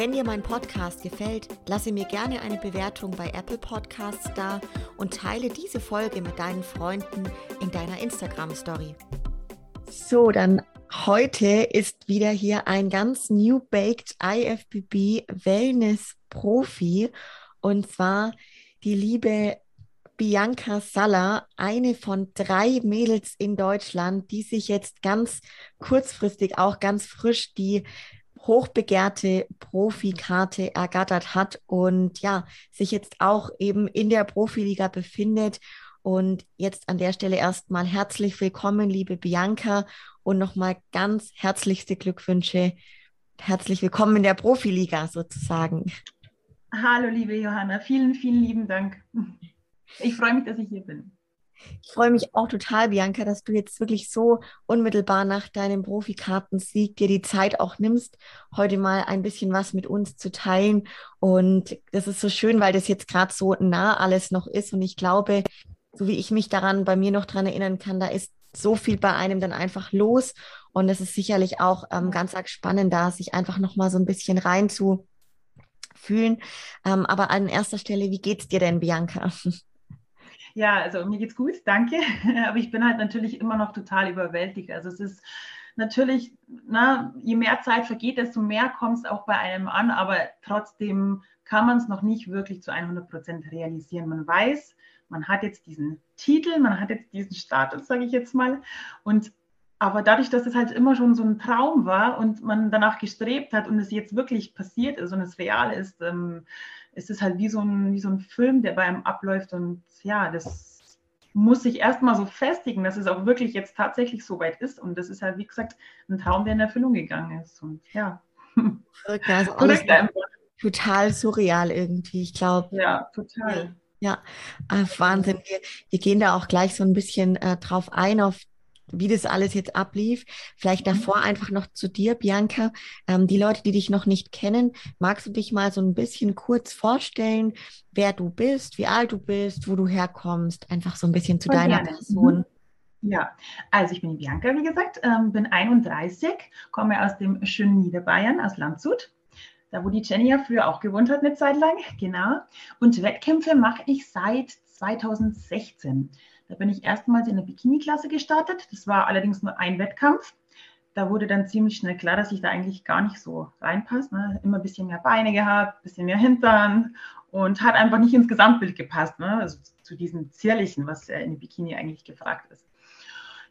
Wenn dir mein Podcast gefällt, lasse mir gerne eine Bewertung bei Apple Podcasts da und teile diese Folge mit deinen Freunden in deiner Instagram Story. So, dann heute ist wieder hier ein ganz new baked IFBB Wellness Profi und zwar die liebe Bianca Salla, eine von drei Mädels in Deutschland, die sich jetzt ganz kurzfristig auch ganz frisch die hochbegehrte Profikarte ergattert hat und ja, sich jetzt auch eben in der Profiliga befindet. Und jetzt an der Stelle erstmal herzlich willkommen, liebe Bianca, und nochmal ganz herzlichste Glückwünsche. Herzlich willkommen in der Profiliga sozusagen. Hallo, liebe Johanna, vielen, vielen lieben Dank. Ich freue mich, dass ich hier bin. Ich freue mich auch total, Bianca, dass du jetzt wirklich so unmittelbar nach deinem Profikartensieg dir die Zeit auch nimmst, heute mal ein bisschen was mit uns zu teilen. Und das ist so schön, weil das jetzt gerade so nah alles noch ist. Und ich glaube, so wie ich mich daran bei mir noch dran erinnern kann, da ist so viel bei einem dann einfach los. Und es ist sicherlich auch ähm, ganz arg spannend, da sich einfach noch mal so ein bisschen rein zu fühlen. Ähm, aber an erster Stelle, wie geht's dir denn, Bianca? Ja, also mir geht's gut, danke. Aber ich bin halt natürlich immer noch total überwältigt. Also es ist natürlich, na, je mehr Zeit vergeht, desto mehr kommt es auch bei einem an. Aber trotzdem kann man es noch nicht wirklich zu 100 Prozent realisieren. Man weiß, man hat jetzt diesen Titel, man hat jetzt diesen Status, sage ich jetzt mal. Und aber dadurch, dass es halt immer schon so ein Traum war und man danach gestrebt hat und es jetzt wirklich passiert ist und es real ist, ähm, ist es halt wie so, ein, wie so ein Film, der bei einem abläuft. Und ja, das muss sich erstmal so festigen, dass es auch wirklich jetzt tatsächlich so weit ist. Und das ist halt, wie gesagt, ein Traum, der in Erfüllung gegangen ist. Und ja. Verrückt, also alles total surreal irgendwie, ich glaube. Ja, total. Ja, äh, Wahnsinn. Wir, wir, gehen da auch gleich so ein bisschen äh, drauf ein, auf wie das alles jetzt ablief. Vielleicht mhm. davor einfach noch zu dir, Bianca. Ähm, die Leute, die dich noch nicht kennen, magst du dich mal so ein bisschen kurz vorstellen, wer du bist, wie alt du bist, wo du herkommst, einfach so ein bisschen zu Voll deiner gerne. Person. Mhm. Ja, also ich bin die Bianca, wie gesagt, ähm, bin 31, komme aus dem schönen Niederbayern, aus Landshut. Da, wo die Jenny ja früher auch gewohnt hat, eine Zeit lang, genau. Und Wettkämpfe mache ich seit 2016. Da bin ich erstmals in der Bikini-Klasse gestartet. Das war allerdings nur ein Wettkampf. Da wurde dann ziemlich schnell klar, dass ich da eigentlich gar nicht so reinpasse. Ne? Immer ein bisschen mehr Beine gehabt, ein bisschen mehr Hintern und hat einfach nicht ins Gesamtbild gepasst. Ne? Also zu diesem Zierlichen, was in der Bikini eigentlich gefragt ist.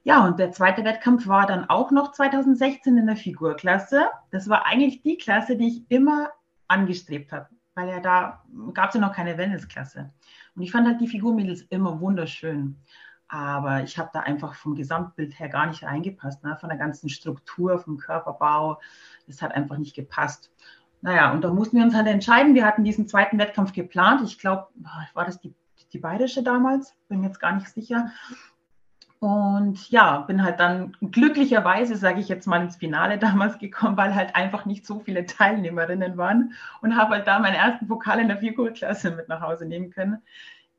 Ja, und der zweite Wettkampf war dann auch noch 2016 in der Figurklasse. Das war eigentlich die Klasse, die ich immer angestrebt habe, weil ja da gab es ja noch keine Wellnessklasse. Und ich fand halt die Figurmädels immer wunderschön. Aber ich habe da einfach vom Gesamtbild her gar nicht reingepasst, ne? von der ganzen Struktur, vom Körperbau. Das hat einfach nicht gepasst. Naja, und da mussten wir uns halt entscheiden. Wir hatten diesen zweiten Wettkampf geplant. Ich glaube, war das die, die bayerische damals? Bin jetzt gar nicht sicher. Und ja, bin halt dann glücklicherweise, sage ich jetzt mal, ins Finale damals gekommen, weil halt einfach nicht so viele Teilnehmerinnen waren und habe halt da meinen ersten Pokal in der Figurklasse mit nach Hause nehmen können.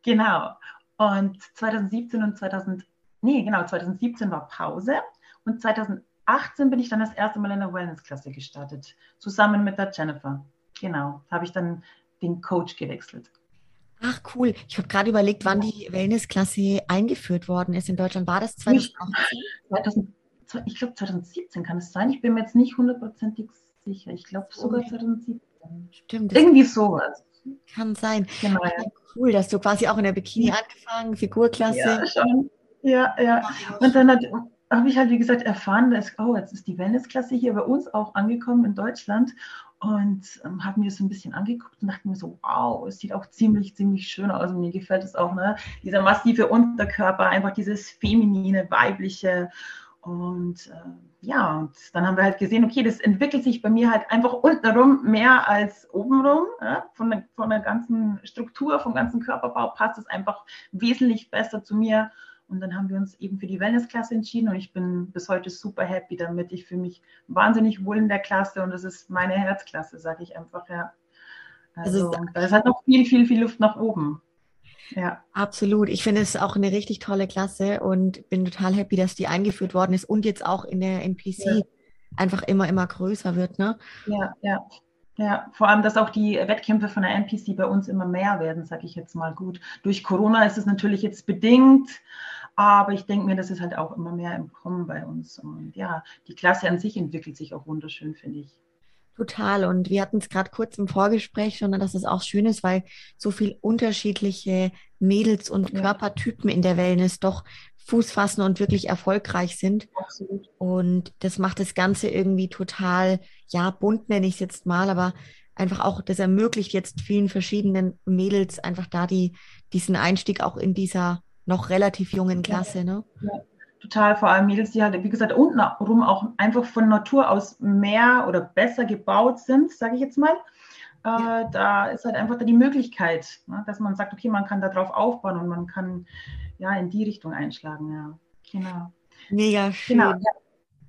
Genau. Und 2017 und 2000, nee, genau, 2017 war Pause und 2018 bin ich dann das erste Mal in der Wellness-Klasse gestartet, zusammen mit der Jennifer. Genau, habe ich dann den Coach gewechselt. Ach cool. Ich habe gerade überlegt, wann die Wellnessklasse eingeführt worden ist in Deutschland. War das 2018? ich glaube 2017 kann es sein. Ich bin mir jetzt nicht hundertprozentig sicher. Ich glaube sogar 2017. Stimmt. Irgendwie sowas. Kann sein. Genau, ja. Cool, dass du quasi auch in der Bikini angefangen, Figurklasse. Ja, schon. Ja, ja. Und dann habe ich halt, wie gesagt, erfahren, dass, oh, jetzt ist die Wellnessklasse hier bei uns auch angekommen in Deutschland und ähm, habe mir das so ein bisschen angeguckt und dachte mir so, wow, es sieht auch ziemlich, ziemlich schön aus. Und mir gefällt es auch, ne? Dieser massive Unterkörper, einfach dieses feminine, weibliche. Und äh, ja, und dann haben wir halt gesehen, okay, das entwickelt sich bei mir halt einfach untenrum mehr als obenrum. Ja? Von, der, von der ganzen Struktur, vom ganzen Körperbau passt es einfach wesentlich besser zu mir. Und dann haben wir uns eben für die Wellnessklasse entschieden und ich bin bis heute super happy damit. Ich fühle mich wahnsinnig wohl in der Klasse und das ist meine Herzklasse, sage ich einfach, ja. Also, also es hat noch viel, viel, viel Luft nach oben. Ja. Absolut. Ich finde es auch eine richtig tolle Klasse und bin total happy, dass die eingeführt worden ist und jetzt auch in der NPC ja. einfach immer, immer größer wird. Ne? Ja, ja. Ja, vor allem, dass auch die Wettkämpfe von der NPC bei uns immer mehr werden, sage ich jetzt mal gut. Durch Corona ist es natürlich jetzt bedingt, aber ich denke mir, das ist halt auch immer mehr im Kommen bei uns. Und ja, die Klasse an sich entwickelt sich auch wunderschön, finde ich. Total. Und wir hatten es gerade kurz im Vorgespräch schon, dass es auch schön ist, weil so viel unterschiedliche Mädels und ja. Körpertypen in der Wellness doch Fuß fassen und wirklich erfolgreich sind. Absolut. Und das macht das Ganze irgendwie total, ja, bunt nenne ich es jetzt mal, aber einfach auch, das ermöglicht jetzt vielen verschiedenen Mädels einfach da die, diesen Einstieg auch in dieser noch relativ jungen Klasse. Ja. Ne? Ja total, vor allem Mädels, die halt, wie gesagt, unten rum auch einfach von Natur aus mehr oder besser gebaut sind, sage ich jetzt mal. Äh, Da ist halt einfach die Möglichkeit, ne, dass man sagt, okay, man kann darauf aufbauen und man kann ja in die Richtung einschlagen. Ja, genau. Mega schön. Genau, ja.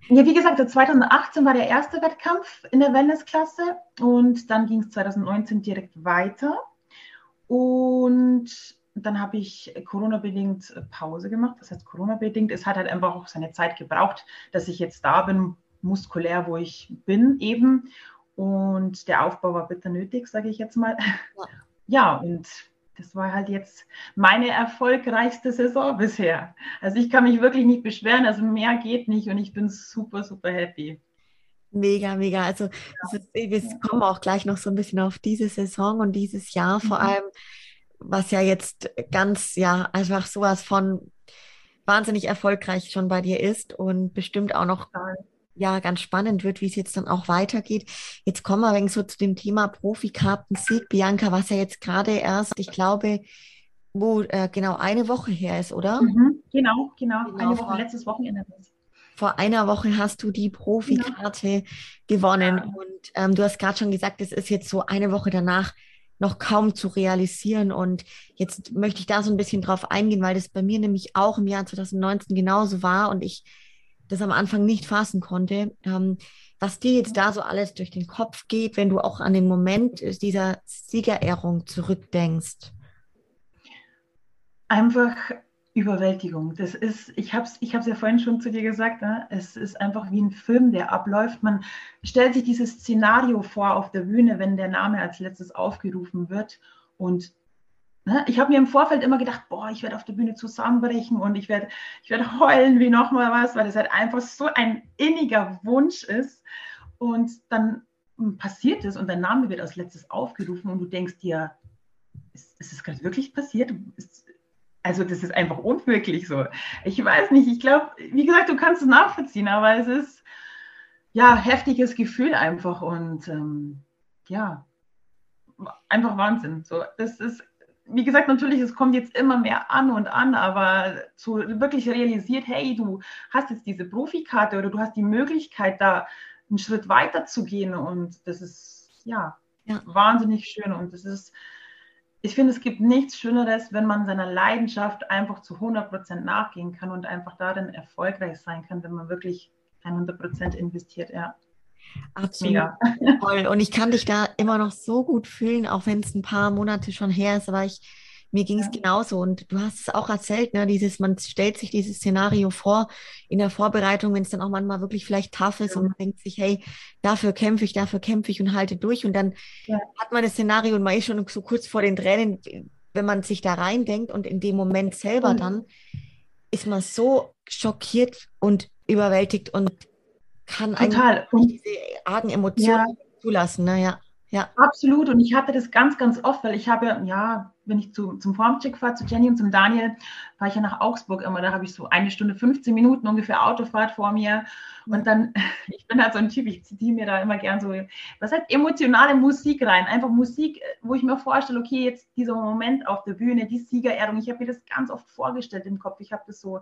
Ja, wie gesagt, 2018 war der erste Wettkampf in der Wellnessklasse und dann ging es 2019 direkt weiter. Und dann habe ich Corona-bedingt Pause gemacht. Das heißt, Corona-bedingt, es hat halt einfach auch seine Zeit gebraucht, dass ich jetzt da bin, muskulär, wo ich bin eben. Und der Aufbau war bitter nötig, sage ich jetzt mal. Ja. ja, und das war halt jetzt meine erfolgreichste Saison bisher. Also ich kann mich wirklich nicht beschweren, also mehr geht nicht und ich bin super, super happy. Mega, mega. Also ja. ist, wir kommen auch gleich noch so ein bisschen auf diese Saison und dieses Jahr vor mhm. allem was ja jetzt ganz, ja, einfach sowas von wahnsinnig erfolgreich schon bei dir ist und bestimmt auch noch ja ganz spannend wird, wie es jetzt dann auch weitergeht. Jetzt kommen wir so zu dem Thema Profikarten-Sieg, Bianca, was ja jetzt gerade erst, ich glaube, wo äh, genau eine Woche her ist, oder? Mhm, genau, genau, genau, eine Woche, letztes Wochenende. Vor einer Woche hast du die Profikarte genau. gewonnen ja. und ähm, du hast gerade schon gesagt, es ist jetzt so eine Woche danach noch kaum zu realisieren. Und jetzt möchte ich da so ein bisschen drauf eingehen, weil das bei mir nämlich auch im Jahr 2019 genauso war und ich das am Anfang nicht fassen konnte. Ähm, was dir jetzt da so alles durch den Kopf geht, wenn du auch an den Moment dieser Siegerehrung zurückdenkst? Einfach Überwältigung. Das ist, ich habe es ich ja vorhin schon zu dir gesagt, ne? es ist einfach wie ein Film, der abläuft. Man stellt sich dieses Szenario vor auf der Bühne, wenn der Name als letztes aufgerufen wird. Und ne? ich habe mir im Vorfeld immer gedacht, boah, ich werde auf der Bühne zusammenbrechen und ich werde ich werd heulen wie nochmal was, weil das halt einfach so ein inniger Wunsch ist. Und dann passiert es und dein Name wird als letztes aufgerufen und du denkst dir, ist, ist es gerade wirklich passiert? Ist, also das ist einfach unmöglich so. Ich weiß nicht, ich glaube, wie gesagt, du kannst es nachvollziehen, aber es ist ja heftiges Gefühl einfach und ähm, ja, einfach Wahnsinn. So, das ist, wie gesagt, natürlich, es kommt jetzt immer mehr an und an, aber so wirklich realisiert, hey, du hast jetzt diese Profikarte oder du hast die Möglichkeit, da einen Schritt weiter zu gehen und das ist ja, ja. wahnsinnig schön und das ist ich finde, es gibt nichts Schöneres, wenn man seiner Leidenschaft einfach zu 100 Prozent nachgehen kann und einfach darin erfolgreich sein kann, wenn man wirklich 100 Prozent investiert. Ja. Absolut. Mega. Toll. Und ich kann dich da immer noch so gut fühlen, auch wenn es ein paar Monate schon her ist, aber ich mir ging es ja. genauso und du hast es auch erzählt, ne, dieses, man stellt sich dieses Szenario vor in der Vorbereitung, wenn es dann auch manchmal wirklich vielleicht tough ist ja. und man denkt sich, hey, dafür kämpfe ich, dafür kämpfe ich und halte durch und dann ja. hat man das Szenario und man ist schon so kurz vor den Tränen, wenn man sich da reindenkt und in dem Moment selber mhm. dann ist man so schockiert und überwältigt und kann Total. eigentlich diese argen Emotionen zulassen, ne? ja. Ja. Absolut. Und ich hatte das ganz, ganz oft, weil ich habe ja, wenn ich zu, zum Formcheck fahre, zu Jenny und zum Daniel, fahre ich ja nach Augsburg immer. Da habe ich so eine Stunde, 15 Minuten ungefähr Autofahrt vor mir. Und dann, ich bin halt so ein Typ, ich zitiere mir da immer gern so, was heißt emotionale Musik rein? Einfach Musik, wo ich mir vorstelle, okay, jetzt dieser Moment auf der Bühne, die Siegerehrung. Ich habe mir das ganz oft vorgestellt im Kopf. Ich habe das so,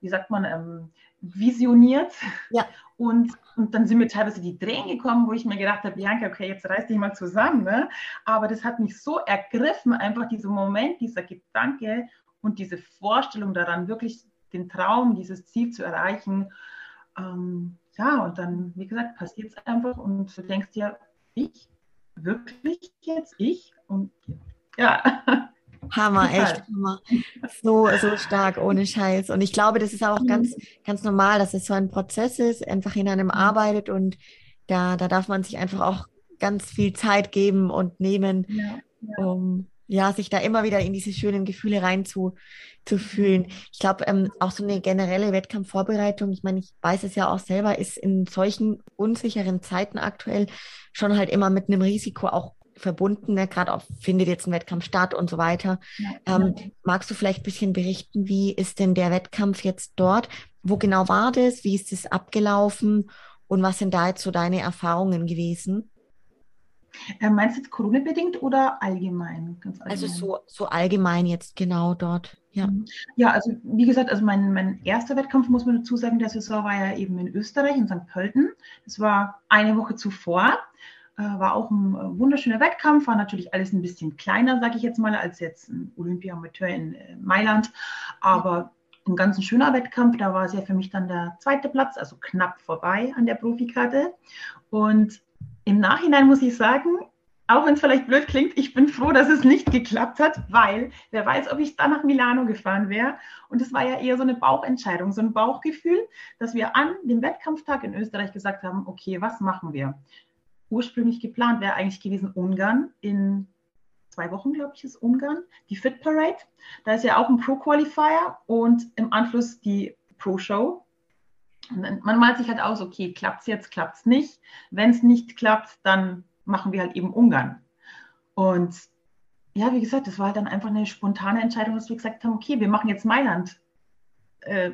wie sagt man, ähm, visioniert. Ja. Und, und dann sind mir teilweise die Tränen gekommen, wo ich mir gedacht habe, Bianca, okay, jetzt reiß dich mal zusammen. Ne? Aber das hat mich so ergriffen, einfach dieser Moment, dieser Gedanke und diese Vorstellung daran, wirklich den Traum, dieses Ziel zu erreichen. Ähm, ja, und dann, wie gesagt, passiert es einfach und du denkst dir, ich? Wirklich jetzt? Ich? Und ja. Hammer, echt Hammer. So, so stark, ohne Scheiß. Und ich glaube, das ist auch mhm. ganz, ganz normal, dass es so ein Prozess ist, einfach in einem mhm. arbeitet und da, da darf man sich einfach auch ganz viel Zeit geben und nehmen, ja, ja. um ja, sich da immer wieder in diese schönen Gefühle reinzufühlen. Mhm. Ich glaube, ähm, auch so eine generelle Wettkampfvorbereitung, ich meine, ich weiß es ja auch selber, ist in solchen unsicheren Zeiten aktuell schon halt immer mit einem Risiko auch verbunden, ne? gerade auch findet jetzt ein Wettkampf statt und so weiter. Ja, ähm, magst du vielleicht ein bisschen berichten, wie ist denn der Wettkampf jetzt dort? Wo genau war das? Wie ist es abgelaufen? Und was sind da jetzt so deine Erfahrungen gewesen? Äh, meinst du jetzt Corona-bedingt oder allgemein? Also allgemein? Also so, so allgemein jetzt genau dort. Ja. Mhm. ja, also wie gesagt, also mein, mein erster Wettkampf, muss man dazu sagen, der Saison war ja eben in Österreich, in St. Pölten. Das war eine Woche zuvor. Äh, war auch ein äh, wunderschöner Wettkampf, war natürlich alles ein bisschen kleiner, sage ich jetzt mal, als jetzt ein Olympia-Amateur in äh, Mailand. Aber ein ganz schöner Wettkampf, da war es ja für mich dann der zweite Platz, also knapp vorbei an der Profikarte. Und im Nachhinein muss ich sagen, auch wenn es vielleicht blöd klingt, ich bin froh, dass es nicht geklappt hat, weil wer weiß, ob ich dann nach Milano gefahren wäre. Und es war ja eher so eine Bauchentscheidung, so ein Bauchgefühl, dass wir an dem Wettkampftag in Österreich gesagt haben, okay, was machen wir? Ursprünglich geplant wäre eigentlich gewesen Ungarn in zwei Wochen, glaube ich, ist Ungarn, die Fit Parade. Da ist ja auch ein Pro-Qualifier und im Anschluss die Pro-Show. Man malt sich halt aus, okay, klappt es jetzt, klappt es nicht. Wenn es nicht klappt, dann machen wir halt eben Ungarn. Und ja, wie gesagt, das war halt dann einfach eine spontane Entscheidung, dass wir gesagt haben, okay, wir machen jetzt Mailand. Äh,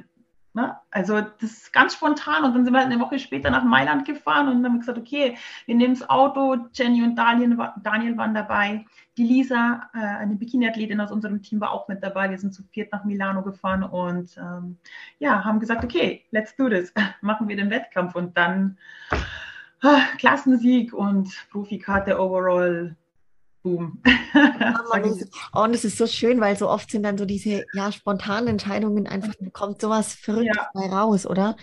Ne? Also das ist ganz spontan und dann sind wir halt eine Woche später nach Mailand gefahren und haben gesagt, okay, wir nehmen das Auto, Jenny und Daniel, Daniel waren dabei, die Lisa, äh, eine Bikini-Athletin aus unserem Team, war auch mit dabei. Wir sind zu viert nach Milano gefahren und ähm, ja, haben gesagt, okay, let's do this, machen wir den Wettkampf und dann ah, Klassensieg und Profikarte overall Boom. und es ist so schön, weil so oft sind dann so diese ja, spontanen Entscheidungen einfach, da kommt sowas Verrücktes ja. bei raus, oder?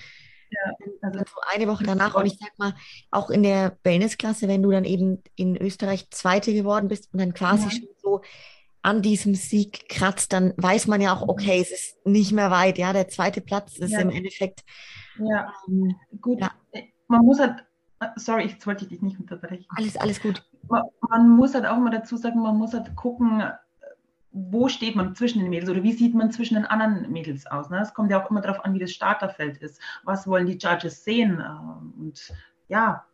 Ja, also so eine Woche danach. Und ich sag mal, auch in der Wellnessklasse, wenn du dann eben in Österreich Zweite geworden bist und dann quasi ja. schon so an diesem Sieg kratzt, dann weiß man ja auch, okay, es ist nicht mehr weit. Ja, der zweite Platz ist ja. im Endeffekt. Ja, ähm, gut. Man muss halt, sorry, ich wollte dich nicht unterbrechen. Alles, alles gut man, man, muss halt auch immer dazu sagen, man muss halt gucken, wo steht man zwischen den Mädels oder wie sieht man zwischen den anderen Mädels aus. Ne? Es kommt ja auch immer darauf an, wie das Starterfeld ist. Was wollen die Judges sehen? Ähm, und ja,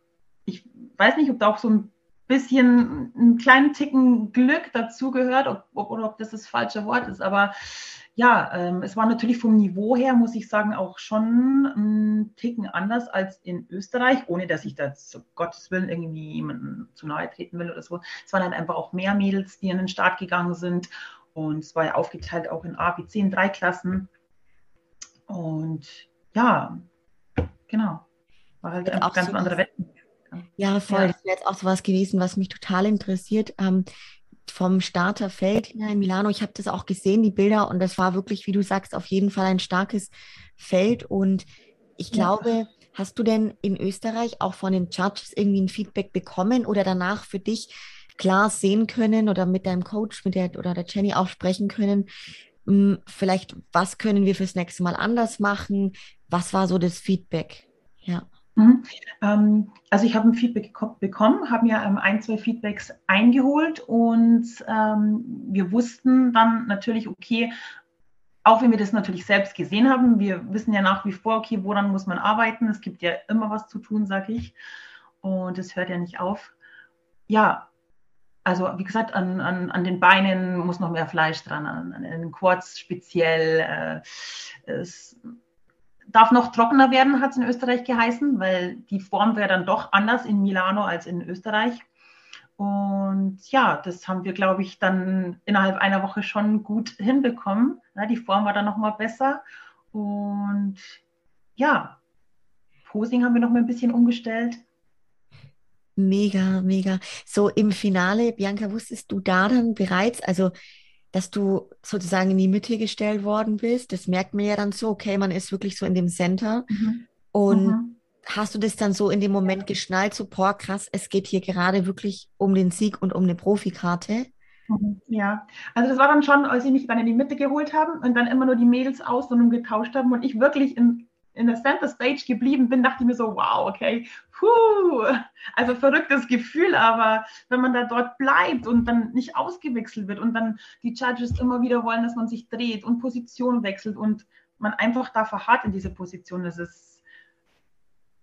ich weiß nicht, ob da auch so ein bisschen einen kleinen Ticken Glück dazugehört, ob, ob, oder ob das das falsche Wort ist, aber ja, ähm, es war natürlich vom Niveau her, muss ich sagen, auch schon ein Ticken anders als in Österreich, ohne dass ich da zu Gottes Willen irgendwie jemandem zu nahe treten will oder so. Es waren halt einfach auch mehr Mädels, die in den Start gegangen sind. Und es war ja aufgeteilt auch in A, B, C, in drei Klassen. Und ja, genau. War halt ein ganz so anderer Wettbewerb. Ja, voll. Ja. Das wäre jetzt auch so was gewesen, was mich total interessiert. Ähm, vom Starterfeld her in Milano. Ich habe das auch gesehen, die Bilder, und das war wirklich, wie du sagst, auf jeden Fall ein starkes Feld. Und ich glaube, ja. hast du denn in Österreich auch von den Judges irgendwie ein Feedback bekommen oder danach für dich klar sehen können oder mit deinem Coach, mit der oder der Jenny auch sprechen können? Hm, vielleicht, was können wir fürs nächste Mal anders machen? Was war so das Feedback? Ja. Mhm. Ähm, also ich habe ein Feedback bekommen, habe mir ähm, ein, zwei Feedbacks eingeholt und ähm, wir wussten dann natürlich, okay, auch wenn wir das natürlich selbst gesehen haben, wir wissen ja nach wie vor, okay, woran muss man arbeiten? Es gibt ja immer was zu tun, sage ich. Und es hört ja nicht auf. Ja, also wie gesagt, an, an, an den Beinen muss noch mehr Fleisch dran, an, an den Quads speziell. Äh, es, darf noch trockener werden, hat es in Österreich geheißen, weil die Form wäre dann doch anders in Milano als in Österreich. Und ja, das haben wir, glaube ich, dann innerhalb einer Woche schon gut hinbekommen. Die Form war dann nochmal besser. Und ja, Posing haben wir noch mal ein bisschen umgestellt. Mega, mega. So im Finale, Bianca, wusstest du da dann bereits, also dass du sozusagen in die Mitte gestellt worden bist. Das merkt man ja dann so, okay, man ist wirklich so in dem Center. Mhm. Und mhm. hast du das dann so in dem Moment geschnallt, so, boah, krass, es geht hier gerade wirklich um den Sieg und um eine Profikarte? Mhm. Ja, also das war dann schon, als sie mich dann in die Mitte geholt haben und dann immer nur die Mädels aus und getauscht haben und ich wirklich in, in der Center Stage geblieben bin, dachte ich mir so, wow, okay, puh, also verrücktes Gefühl, aber wenn man da dort bleibt und dann nicht ausgewechselt wird und dann die Judges immer wieder wollen, dass man sich dreht und Position wechselt und man einfach da verharrt in diese Position, das ist,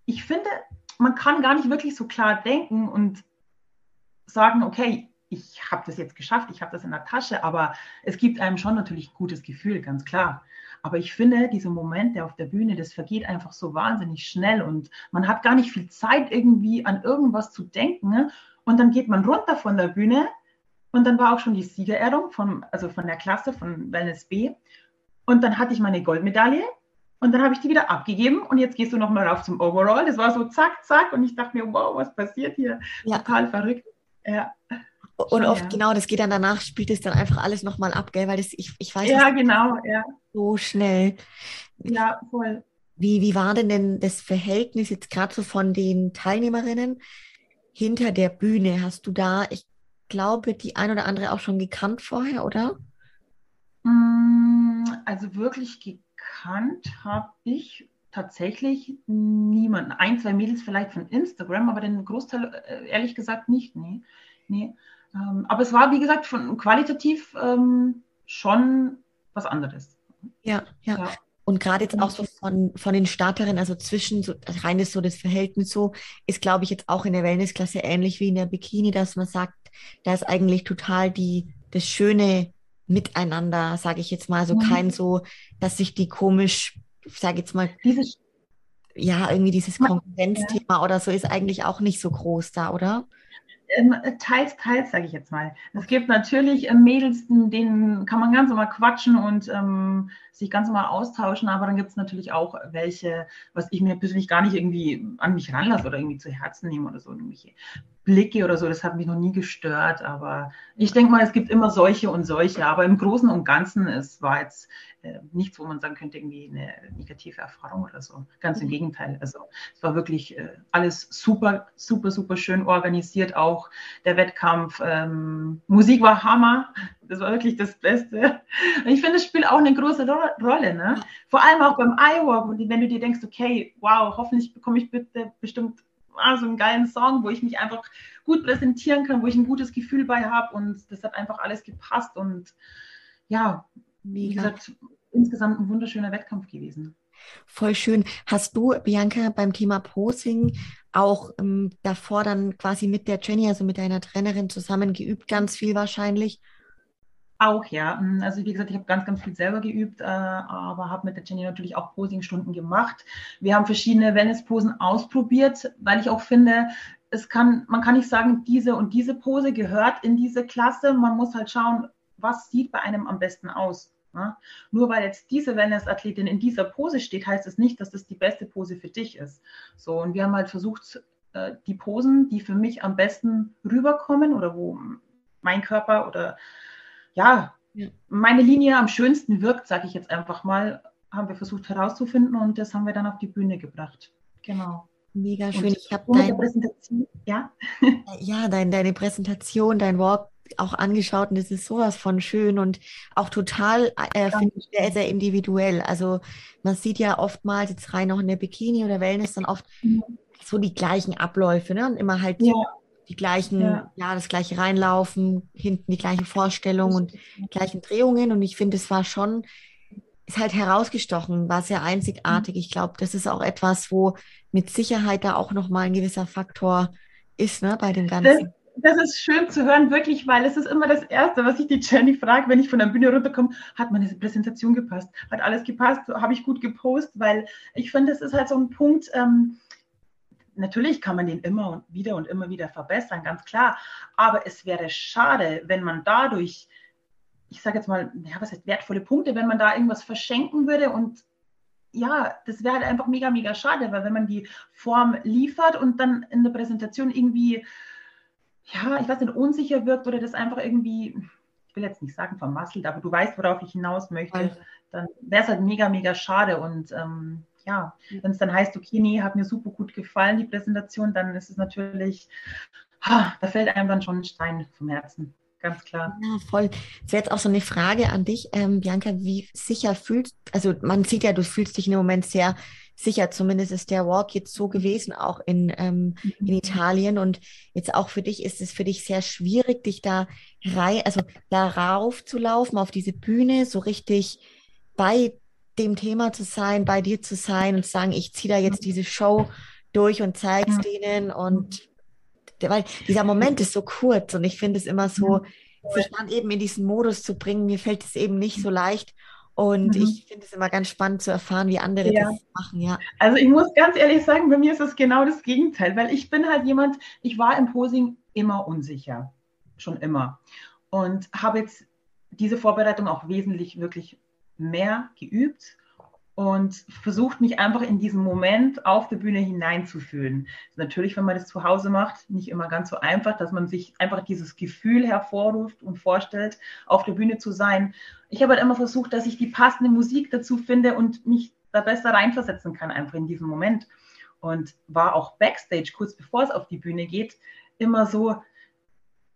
ich finde, man kann gar nicht wirklich so klar denken und sagen, okay, ich habe das jetzt geschafft, ich habe das in der Tasche, aber es gibt einem schon natürlich ein gutes Gefühl, ganz klar. Aber ich finde, dieser Moment, der auf der Bühne, das vergeht einfach so wahnsinnig schnell und man hat gar nicht viel Zeit, irgendwie an irgendwas zu denken. Ne? Und dann geht man runter von der Bühne und dann war auch schon die Siegerehrung von, also von der Klasse von Wellness B. Und dann hatte ich meine Goldmedaille und dann habe ich die wieder abgegeben und jetzt gehst du nochmal rauf zum Overall. Das war so zack, zack und ich dachte mir, wow, was passiert hier? Ja. Total verrückt. Ja. Und oft, ja. genau, das geht dann danach, spielt es dann einfach alles nochmal ab, gell? Weil das, ich, ich weiß Ja, genau, ja. So schnell. Ja, voll. Wie, wie war denn, denn das Verhältnis jetzt gerade so von den Teilnehmerinnen hinter der Bühne? Hast du da, ich glaube, die ein oder andere auch schon gekannt vorher, oder? Mm, also wirklich gekannt habe ich tatsächlich niemanden. Ein, zwei Mädels vielleicht von Instagram, aber den Großteil äh, ehrlich gesagt nicht. Nee. nee. Ähm, aber es war, wie gesagt, von qualitativ ähm, schon was anderes. Ja, ja. ja. Und gerade jetzt auch so von, von den Starterinnen, also zwischen so, rein ist so das Verhältnis so, ist, glaube ich, jetzt auch in der Wellnessklasse ähnlich wie in der Bikini, dass man sagt, da ist eigentlich total die, das schöne Miteinander, sage ich jetzt mal, so mhm. kein so, dass sich die komisch, ich sage jetzt mal, dieses, ja, irgendwie dieses Konkurrenzthema ja. oder so ist eigentlich auch nicht so groß da, oder? Ähm, teils, teils, sage ich jetzt mal. Es gibt natürlich ähm, Mädels, denen kann man ganz normal quatschen und ähm, sich ganz normal austauschen, aber dann gibt es natürlich auch welche, was ich mir persönlich gar nicht irgendwie an mich ranlasse oder irgendwie zu Herzen nehme oder so, irgendwelche Blicke oder so, das hat mich noch nie gestört, aber ich denke mal, es gibt immer solche und solche, aber im Großen und Ganzen, es war jetzt äh, nichts, wo man sagen könnte, irgendwie eine negative Erfahrung oder so. Ganz im mhm. Gegenteil. Also es war wirklich äh, alles super, super, super schön organisiert. Auch der Wettkampf. Ähm, Musik war Hammer. Das war wirklich das Beste. Ich finde, es spielt auch eine große Ro Rolle. Ne? Vor allem auch beim iWalk. Und wenn du dir denkst, okay, wow, hoffentlich bekomme ich bitte bestimmt ah, so einen geilen Song, wo ich mich einfach gut präsentieren kann, wo ich ein gutes Gefühl bei habe. Und das hat einfach alles gepasst. Und ja, Mega. Wie gesagt, insgesamt ein wunderschöner Wettkampf gewesen. Voll schön. Hast du, Bianca, beim Thema Posing auch ähm, davor dann quasi mit der Jenny, also mit deiner Trainerin zusammen geübt, ganz viel wahrscheinlich? Auch, ja. Mm, also wie gesagt, ich habe ganz, ganz viel selber geübt, äh, aber habe mit der Jenny natürlich auch Posingstunden gemacht. Wir haben verschiedene Wellness-Posen ausprobiert, weil ich auch finde, es kann, man kann nicht sagen, diese und diese Pose gehört in diese Klasse. Man muss halt schauen, was sieht bei einem am besten aus. Ja? Nur weil jetzt diese Wellness-Athletin in dieser Pose steht, heißt es nicht, dass das die beste Pose für dich ist. So, und wir haben halt versucht, äh, die Posen, die für mich am besten rüberkommen oder wo mein Körper oder ja, ja. meine Linie am schönsten wirkt, sage ich jetzt einfach mal, haben wir versucht herauszufinden und das haben wir dann auf die Bühne gebracht. Genau. Mega schön. Und ich habe deine Präsentation, ja, ja, dein, deine Präsentation, dein Walk auch angeschaut und es ist sowas von schön und auch total, äh, finde ich, sehr, sehr individuell. Also man sieht ja oftmals jetzt rein noch in der Bikini oder Wellness dann oft mhm. so die gleichen Abläufe ne? und immer halt ja. Die gleichen, ja. ja. das gleiche reinlaufen, hinten die gleiche Vorstellung und die gleichen Drehungen und ich finde, es war schon, ist halt herausgestochen, war sehr einzigartig. Ich glaube, das ist auch etwas, wo mit Sicherheit da auch nochmal ein gewisser Faktor ist, ne, bei dem Ganzen. Das das ist schön zu hören, wirklich, weil es ist immer das Erste, was ich die Jenny frage, wenn ich von der Bühne runterkomme, hat meine Präsentation gepasst? Hat alles gepasst? Habe ich gut gepostet? Weil ich finde, das ist halt so ein Punkt, ähm, natürlich kann man den immer und wieder und immer wieder verbessern, ganz klar. Aber es wäre schade, wenn man dadurch, ich sage jetzt mal, ja, was heißt wertvolle Punkte, wenn man da irgendwas verschenken würde und ja, das wäre halt einfach mega, mega schade, weil wenn man die Form liefert und dann in der Präsentation irgendwie ja, ich weiß nicht, unsicher wirkt oder das einfach irgendwie ich will jetzt nicht sagen vermasselt, aber du weißt, worauf ich hinaus möchte, dann wäre es halt mega, mega schade. Und ähm, ja, wenn es dann heißt, okay, nee, hat mir super gut gefallen, die Präsentation, dann ist es natürlich, ha, da fällt einem dann schon ein Stein vom Herzen. Ganz klar. Ja, voll. Das wäre jetzt auch so eine Frage an dich, ähm, Bianca, wie sicher fühlst, also man sieht ja, du fühlst dich im Moment sehr sicher, zumindest ist der Walk jetzt so gewesen, auch in, ähm, mhm. in Italien. Und jetzt auch für dich ist es für dich sehr schwierig, dich da rein, also darauf zu laufen, auf diese Bühne, so richtig bei dem Thema zu sein, bei dir zu sein und zu sagen, ich ziehe da jetzt diese Show durch und zeige es denen und weil dieser Moment ist so kurz und ich finde es immer so, sich dann eben in diesen Modus zu bringen, mir fällt es eben nicht so leicht und mhm. ich finde es immer ganz spannend zu erfahren, wie andere ja. das machen, ja. Also ich muss ganz ehrlich sagen, bei mir ist es genau das Gegenteil, weil ich bin halt jemand, ich war im Posing immer unsicher, schon immer. Und habe jetzt diese Vorbereitung auch wesentlich wirklich mehr geübt und versucht mich einfach in diesen Moment auf der Bühne hineinzufühlen. Natürlich, wenn man das zu Hause macht, nicht immer ganz so einfach, dass man sich einfach dieses Gefühl hervorruft und vorstellt, auf der Bühne zu sein. Ich habe halt immer versucht, dass ich die passende Musik dazu finde und mich da besser reinversetzen kann, einfach in diesen Moment. Und war auch backstage, kurz bevor es auf die Bühne geht, immer so,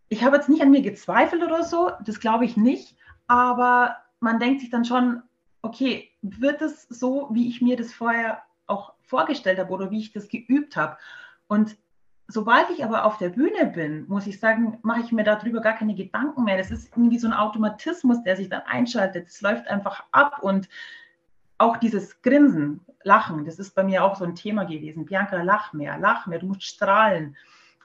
ich habe jetzt nicht an mir gezweifelt oder so, das glaube ich nicht, aber man denkt sich dann schon, okay, wird es so, wie ich mir das vorher auch vorgestellt habe oder wie ich das geübt habe? Und sobald ich aber auf der Bühne bin, muss ich sagen, mache ich mir darüber gar keine Gedanken mehr. Das ist irgendwie so ein Automatismus, der sich dann einschaltet. Es läuft einfach ab und auch dieses Grinsen, Lachen, das ist bei mir auch so ein Thema gewesen. Bianca, lach mehr, lach mehr, du musst strahlen.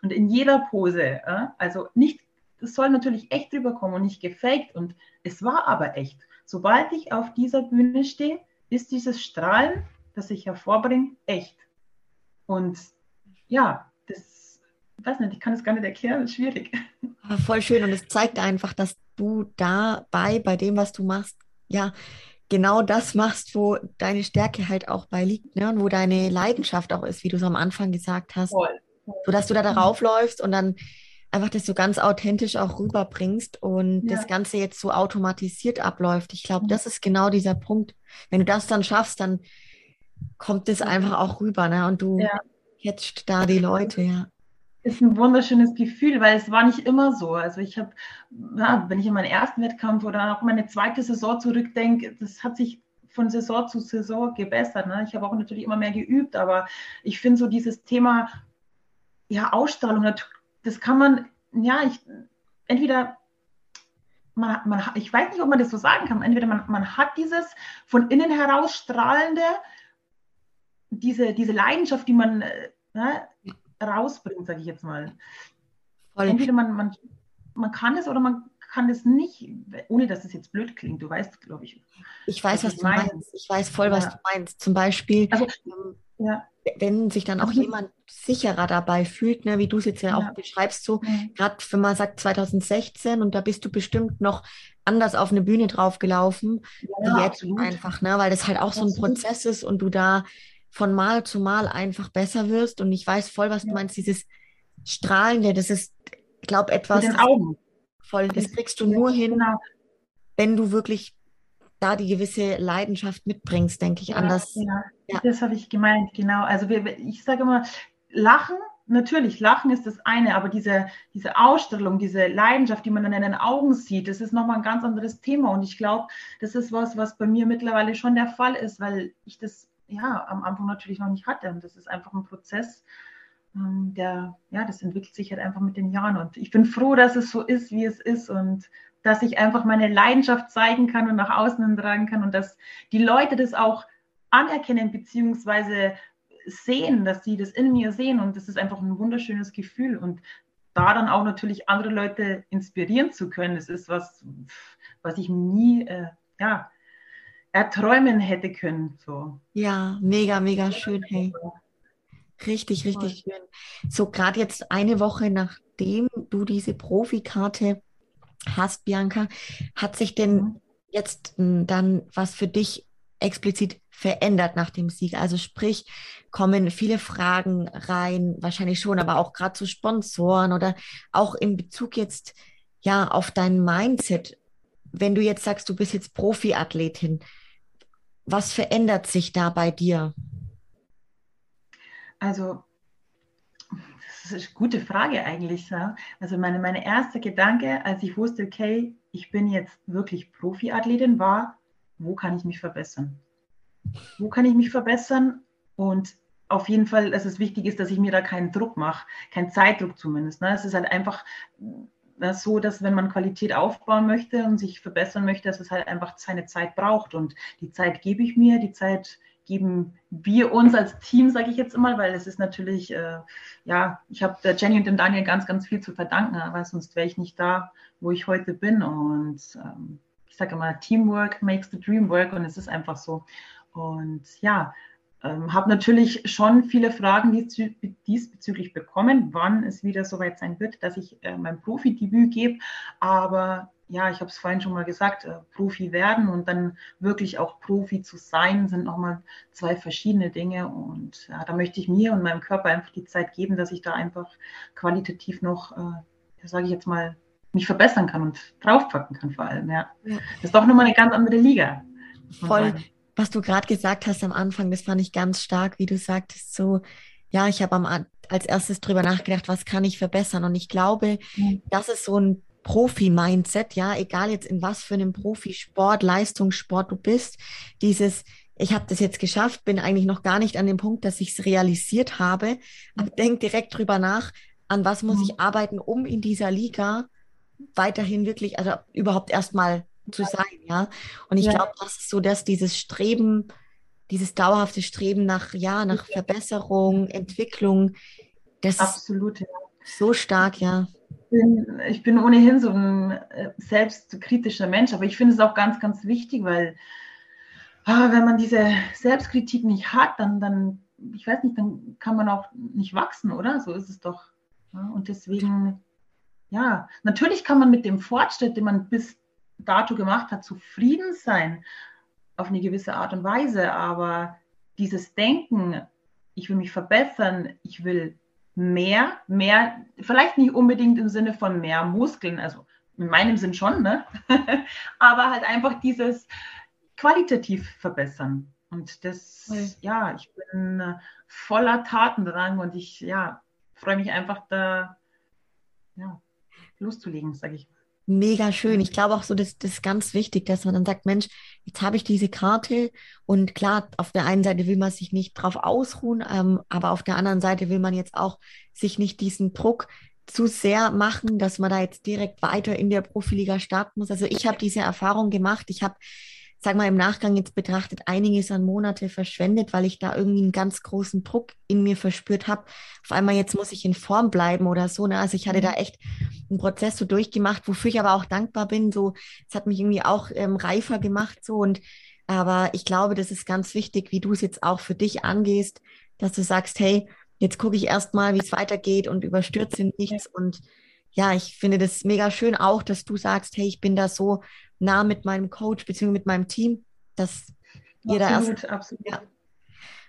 Und in jeder Pose, also nicht, das soll natürlich echt rüberkommen und nicht gefaked. Und es war aber echt. Sobald ich auf dieser Bühne stehe, ist dieses Strahlen, das ich hervorbringe, echt. Und ja, das, ich weiß nicht, ich kann es gar nicht erklären, das ist schwierig. Aber voll schön und es zeigt einfach, dass du dabei, bei dem, was du machst, ja, genau das machst, wo deine Stärke halt auch bei liegt, ne? Und wo deine Leidenschaft auch ist, wie du es am Anfang gesagt hast. Voll. Sodass du da darauf läufst und dann einfach das so ganz authentisch auch rüberbringst und ja. das Ganze jetzt so automatisiert abläuft. Ich glaube, das ist genau dieser Punkt. Wenn du das dann schaffst, dann kommt es einfach auch rüber, ne? Und du ja. catcht da die Leute, ja. Ist ein wunderschönes Gefühl, weil es war nicht immer so. Also ich habe, ja, wenn ich in meinen ersten Wettkampf oder auch meine zweite Saison zurückdenke, das hat sich von Saison zu Saison gebessert. Ne? Ich habe auch natürlich immer mehr geübt, aber ich finde so dieses Thema ja, Ausstrahlung, das kann man, ja, ich, entweder, man, man, ich weiß nicht, ob man das so sagen kann, entweder man, man hat dieses von innen heraus strahlende, diese, diese Leidenschaft, die man äh, ne, rausbringt, sage ich jetzt mal. Voll. Entweder man, man, man kann es oder man kann es nicht, ohne dass es jetzt blöd klingt. Du weißt, glaube ich. Ich weiß, was, was du meinst. Ich weiß voll, was ja. du meinst. Zum Beispiel, also, ähm, ja. Wenn sich dann auch mhm. jemand sicherer dabei fühlt, ne, wie du es jetzt ja, ja. auch beschreibst, so mhm. gerade wenn man sagt 2016 und da bist du bestimmt noch anders auf eine Bühne drauf gelaufen, ja, wie jetzt absolut. einfach, ne, weil das halt auch so ein Prozess ist und du da von Mal zu Mal einfach besser wirst und ich weiß voll, was ja. du meinst, dieses Strahlende, das ist, ich glaube, etwas. Mit den Augen. Voll, das kriegst du nur hin, genau. wenn du wirklich da die gewisse Leidenschaft mitbringst, denke ich, ja, anders. Ja, ja. das habe ich gemeint, genau. Also wir, ich sage immer, Lachen, natürlich, Lachen ist das eine, aber diese, diese Ausstellung, diese Leidenschaft, die man dann in den Augen sieht, das ist nochmal ein ganz anderes Thema. Und ich glaube, das ist was, was bei mir mittlerweile schon der Fall ist, weil ich das ja am Anfang natürlich noch nicht hatte. Und das ist einfach ein Prozess, ähm, der, ja, das entwickelt sich halt einfach mit den Jahren. Und ich bin froh, dass es so ist, wie es ist. Und dass ich einfach meine Leidenschaft zeigen kann und nach außen tragen kann und dass die Leute das auch anerkennen beziehungsweise sehen, dass sie das in mir sehen und das ist einfach ein wunderschönes Gefühl und da dann auch natürlich andere Leute inspirieren zu können, das ist was, was ich nie äh, ja, erträumen hätte können. So. Ja, mega, mega schön, hey. Richtig, richtig schön. So, gerade jetzt eine Woche nachdem du diese Profikarte hast, Bianca, hat sich denn mhm. jetzt hm, dann was für dich explizit verändert nach dem Sieg? Also sprich, kommen viele Fragen rein, wahrscheinlich schon, aber auch gerade zu Sponsoren oder auch in Bezug jetzt ja auf dein Mindset. wenn du jetzt sagst, du bist jetzt Profiathletin, was verändert sich da bei dir? Also, ist eine gute Frage eigentlich. Ja? Also, meine, meine erste Gedanke, als ich wusste, okay, ich bin jetzt wirklich Profiathletin, war, wo kann ich mich verbessern? Wo kann ich mich verbessern? Und auf jeden Fall, dass es wichtig ist, dass ich mir da keinen Druck mache, keinen Zeitdruck zumindest. Ne? Es ist halt einfach äh, so, dass wenn man Qualität aufbauen möchte und sich verbessern möchte, dass es halt einfach seine Zeit braucht. Und die Zeit gebe ich mir, die Zeit geben wir uns als Team, sage ich jetzt immer, weil es ist natürlich, äh, ja, ich habe der Jenny und dem Daniel ganz, ganz viel zu verdanken, weil sonst wäre ich nicht da, wo ich heute bin. Und ähm, ich sage immer, Teamwork makes the dream work und es ist einfach so. Und ja, ähm, habe natürlich schon viele Fragen diesbezüglich bekommen, wann es wieder soweit sein wird, dass ich äh, mein Profidebüt gebe. Aber ja, ich habe es vorhin schon mal gesagt, äh, Profi werden und dann wirklich auch Profi zu sein, sind nochmal zwei verschiedene Dinge. Und ja, da möchte ich mir und meinem Körper einfach die Zeit geben, dass ich da einfach qualitativ noch, äh, sage ich jetzt mal, mich verbessern kann und draufpacken kann vor allem. Ja. ja. Das ist doch nochmal eine ganz andere Liga. Voll was du gerade gesagt hast am Anfang, das fand ich ganz stark, wie du sagtest, so, ja, ich habe als erstes drüber nachgedacht, was kann ich verbessern? Und ich glaube, mhm. das ist so ein Profi-Mindset, ja, egal jetzt in was für einem Profisport, Leistungssport du bist, dieses, ich habe das jetzt geschafft, bin eigentlich noch gar nicht an dem Punkt, dass ich es realisiert habe, aber mhm. denk direkt drüber nach, an was muss mhm. ich arbeiten, um in dieser Liga weiterhin wirklich, also überhaupt erstmal zu sein, ja. Und ich ja. glaube, das ist so, dass dieses Streben, dieses dauerhafte Streben nach, ja, nach Verbesserung, Entwicklung, das Absolut, ja. ist so stark, ja. Ich bin, ich bin ohnehin so ein äh, selbstkritischer Mensch, aber ich finde es auch ganz, ganz wichtig, weil ah, wenn man diese Selbstkritik nicht hat, dann, dann, ich weiß nicht, dann kann man auch nicht wachsen, oder? So ist es doch. Und deswegen, ja, natürlich kann man mit dem Fortschritt, den man bis dato gemacht hat, zufrieden sein auf eine gewisse Art und Weise. Aber dieses Denken, ich will mich verbessern, ich will mehr, mehr, vielleicht nicht unbedingt im Sinne von mehr Muskeln, also in meinem Sinn schon, ne? aber halt einfach dieses qualitativ verbessern. Und das, okay. ja, ich bin äh, voller Tatendrang und ich, ja, freue mich einfach da, ja, loszulegen, sage ich mal mega schön. Ich glaube auch so, dass das ist ganz wichtig, dass man dann sagt, Mensch, jetzt habe ich diese Karte und klar, auf der einen Seite will man sich nicht drauf ausruhen, ähm, aber auf der anderen Seite will man jetzt auch sich nicht diesen Druck zu sehr machen, dass man da jetzt direkt weiter in der Profiliga starten muss. Also ich habe diese Erfahrung gemacht. Ich habe sag mal, im Nachgang jetzt betrachtet, einiges an Monate verschwendet, weil ich da irgendwie einen ganz großen Druck in mir verspürt habe. Auf einmal jetzt muss ich in Form bleiben oder so. Ne? Also ich hatte da mhm. echt einen Prozess so durchgemacht, wofür ich aber auch dankbar bin. So, es hat mich irgendwie auch ähm, reifer gemacht so und aber ich glaube, das ist ganz wichtig, wie du es jetzt auch für dich angehst, dass du sagst, hey, jetzt gucke ich erstmal, wie es weitergeht und überstürze nichts und ja, ich finde das mega schön auch, dass du sagst, hey, ich bin da so nah mit meinem Coach bzw. mit meinem Team, dass jeder absolut, erst. Absolut. Ja.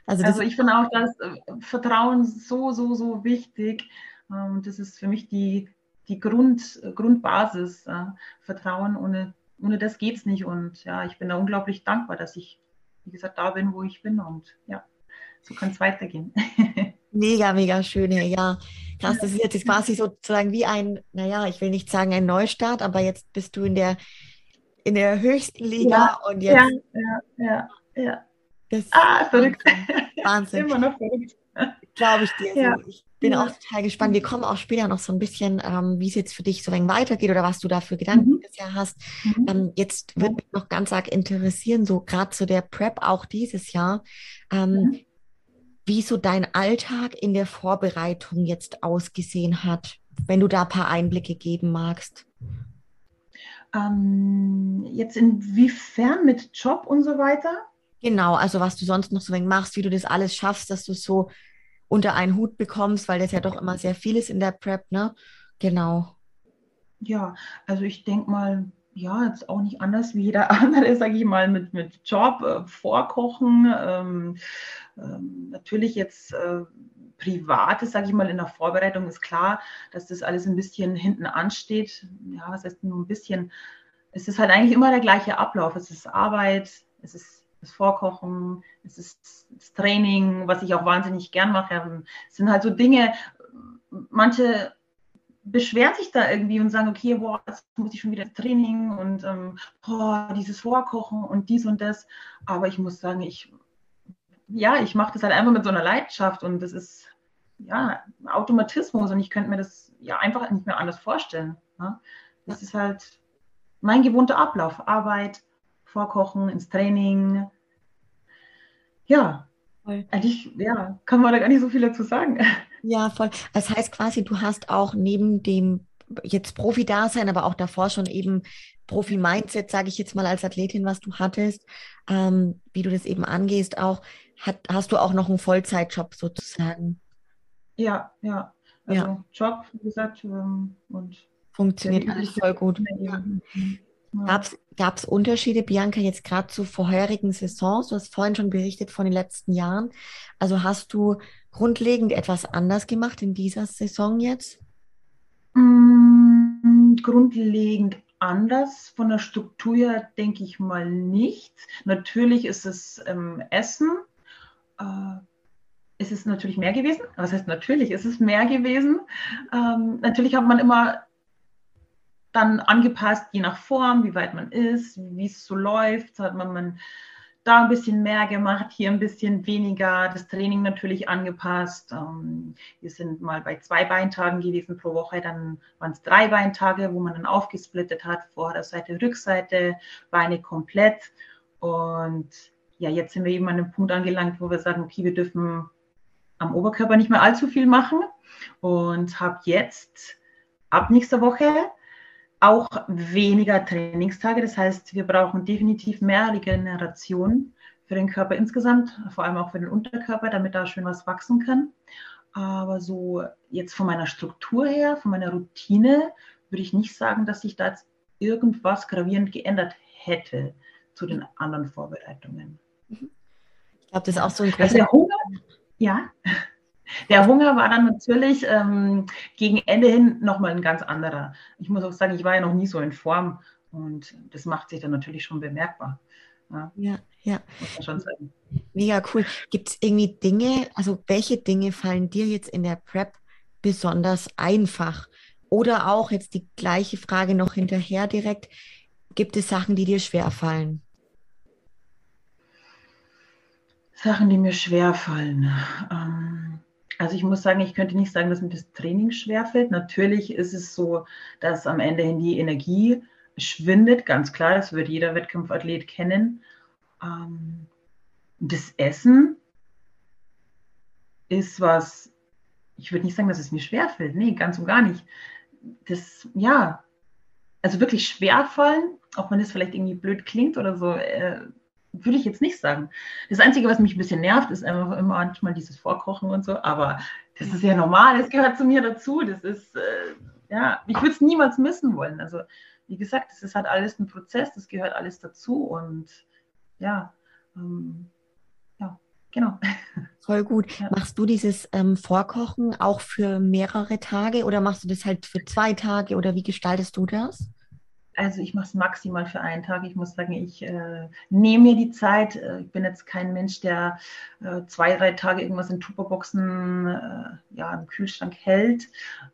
Also, also ich finde auch das äh, Vertrauen so, so, so wichtig. Ähm, das ist für mich die, die Grund, Grundbasis. Äh, Vertrauen, ohne, ohne das geht es nicht. Und ja, ich bin da unglaublich dankbar, dass ich, wie gesagt, da bin, wo ich bin. Und ja, so kann es weitergehen. Mega, mega schön, ja. Krass, das ist jetzt quasi sozusagen wie ein, naja, ich will nicht sagen ein Neustart, aber jetzt bist du in der, in der höchsten Liga ja, und jetzt. Ja, ja, ja. ja. Das ah, verrückt. Wahnsinn. Immer noch verrückt. Glaube ich dir. Ja. So. Ich bin ja. auch total gespannt. Wir kommen auch später noch so ein bisschen, ähm, wie es jetzt für dich so ein weitergeht oder was du da für Gedanken mhm. bisher hast. Mhm. Ähm, jetzt würde mich noch ganz arg interessieren, so gerade zu der Prep auch dieses Jahr. Ähm, wie so dein Alltag in der Vorbereitung jetzt ausgesehen hat, wenn du da ein paar Einblicke geben magst. Ähm, jetzt inwiefern mit Job und so weiter? Genau, also was du sonst noch so machst, wie du das alles schaffst, dass du es so unter einen Hut bekommst, weil das ja doch immer sehr viel ist in der Prep, ne? Genau. Ja, also ich denke mal, ja, jetzt auch nicht anders wie jeder andere, sage ich mal, mit, mit Job, äh, Vorkochen. Ähm, ähm, natürlich jetzt äh, Privates, sage ich mal, in der Vorbereitung ist klar, dass das alles ein bisschen hinten ansteht. Ja, was heißt nur ein bisschen? es ist halt eigentlich immer der gleiche Ablauf. Es ist Arbeit, es ist das Vorkochen, es ist das Training, was ich auch wahnsinnig gern mache. Es sind halt so Dinge, manche beschweren sich da irgendwie und sagen, okay, boah, jetzt muss ich schon wieder Training und ähm, boah, dieses Vorkochen und dies und das. Aber ich muss sagen, ich, ja, ich mache das halt einfach mit so einer Leidenschaft und das ist ja Automatismus und ich könnte mir das ja einfach nicht mehr anders vorstellen. Ne? Das ist halt mein gewohnter Ablauf. Arbeit, Vorkochen, ins Training. Ja, Voll. eigentlich ja, kann man da gar nicht so viel dazu sagen. Ja, voll. Das heißt quasi, du hast auch neben dem jetzt Profi-Dasein, aber auch davor schon eben Profi-Mindset, sage ich jetzt mal als Athletin, was du hattest, ähm, wie du das eben angehst, auch hat, hast du auch noch einen Vollzeitjob sozusagen. Ja, ja. Also ja. Job, wie gesagt, ähm, und funktioniert alles voll gut. Ja. Gab es Unterschiede, Bianca, jetzt gerade zu vorherigen Saisons? Du hast vorhin schon berichtet von den letzten Jahren. Also hast du grundlegend etwas anders gemacht in dieser Saison jetzt? Mm, grundlegend anders. Von der Struktur her denke ich mal nicht. Natürlich ist es ähm, Essen. Äh, ist es natürlich mehr gewesen. Was heißt natürlich? Ist es mehr gewesen? Ähm, natürlich hat man immer dann angepasst, je nach Form, wie weit man ist, wie es so läuft, hat man, man da ein bisschen mehr gemacht, hier ein bisschen weniger, das Training natürlich angepasst. Ähm, wir sind mal bei zwei Beintagen gewesen pro Woche, dann waren es drei Beintage, wo man dann aufgesplittet hat, Vorderseite, Rückseite, Beine komplett. Und ja, jetzt sind wir eben an einem Punkt angelangt, wo wir sagen, okay, wir dürfen am Oberkörper nicht mehr allzu viel machen und habe jetzt ab nächster Woche auch weniger Trainingstage. Das heißt, wir brauchen definitiv mehr Regeneration für den Körper insgesamt, vor allem auch für den Unterkörper, damit da schön was wachsen kann. Aber so jetzt von meiner Struktur her, von meiner Routine, würde ich nicht sagen, dass sich da jetzt irgendwas gravierend geändert hätte zu den anderen Vorbereitungen. Ich glaube, das ist auch so ein großer... Also der Hunger, ja. Der Hunger war dann natürlich ähm, gegen Ende hin nochmal ein ganz anderer. Ich muss auch sagen, ich war ja noch nie so in Form und das macht sich dann natürlich schon bemerkbar. Ja, ja. ja. Muss man schon sagen. Mega cool. Gibt es irgendwie Dinge, also welche Dinge fallen dir jetzt in der Prep besonders einfach? Oder auch jetzt die gleiche Frage noch hinterher direkt, gibt es Sachen, die dir schwer fallen? Sachen, die mir schwer fallen. Ähm, also ich muss sagen, ich könnte nicht sagen, dass mir das Training schwerfällt. Natürlich ist es so, dass am Ende hin die Energie schwindet, ganz klar, das wird jeder Wettkampfathlet kennen. Ähm, das Essen ist was, ich würde nicht sagen, dass es mir schwerfällt. Nee, ganz und gar nicht. Das, ja, also wirklich schwerfallen, auch wenn es vielleicht irgendwie blöd klingt oder so, äh, würde ich jetzt nicht sagen. Das Einzige, was mich ein bisschen nervt, ist einfach immer manchmal dieses Vorkochen und so. Aber das ist ja normal, das gehört zu mir dazu. Das ist, äh, ja, ich würde es niemals missen wollen. Also, wie gesagt, das ist halt alles ein Prozess, das gehört alles dazu. Und ja, ähm, ja, genau. Voll gut. Ja. Machst du dieses ähm, Vorkochen auch für mehrere Tage oder machst du das halt für zwei Tage oder wie gestaltest du das? Also ich mache es maximal für einen Tag. Ich muss sagen, ich äh, nehme mir die Zeit. Äh, ich bin jetzt kein Mensch, der äh, zwei, drei Tage irgendwas in Tupperboxen äh, ja, im Kühlschrank hält.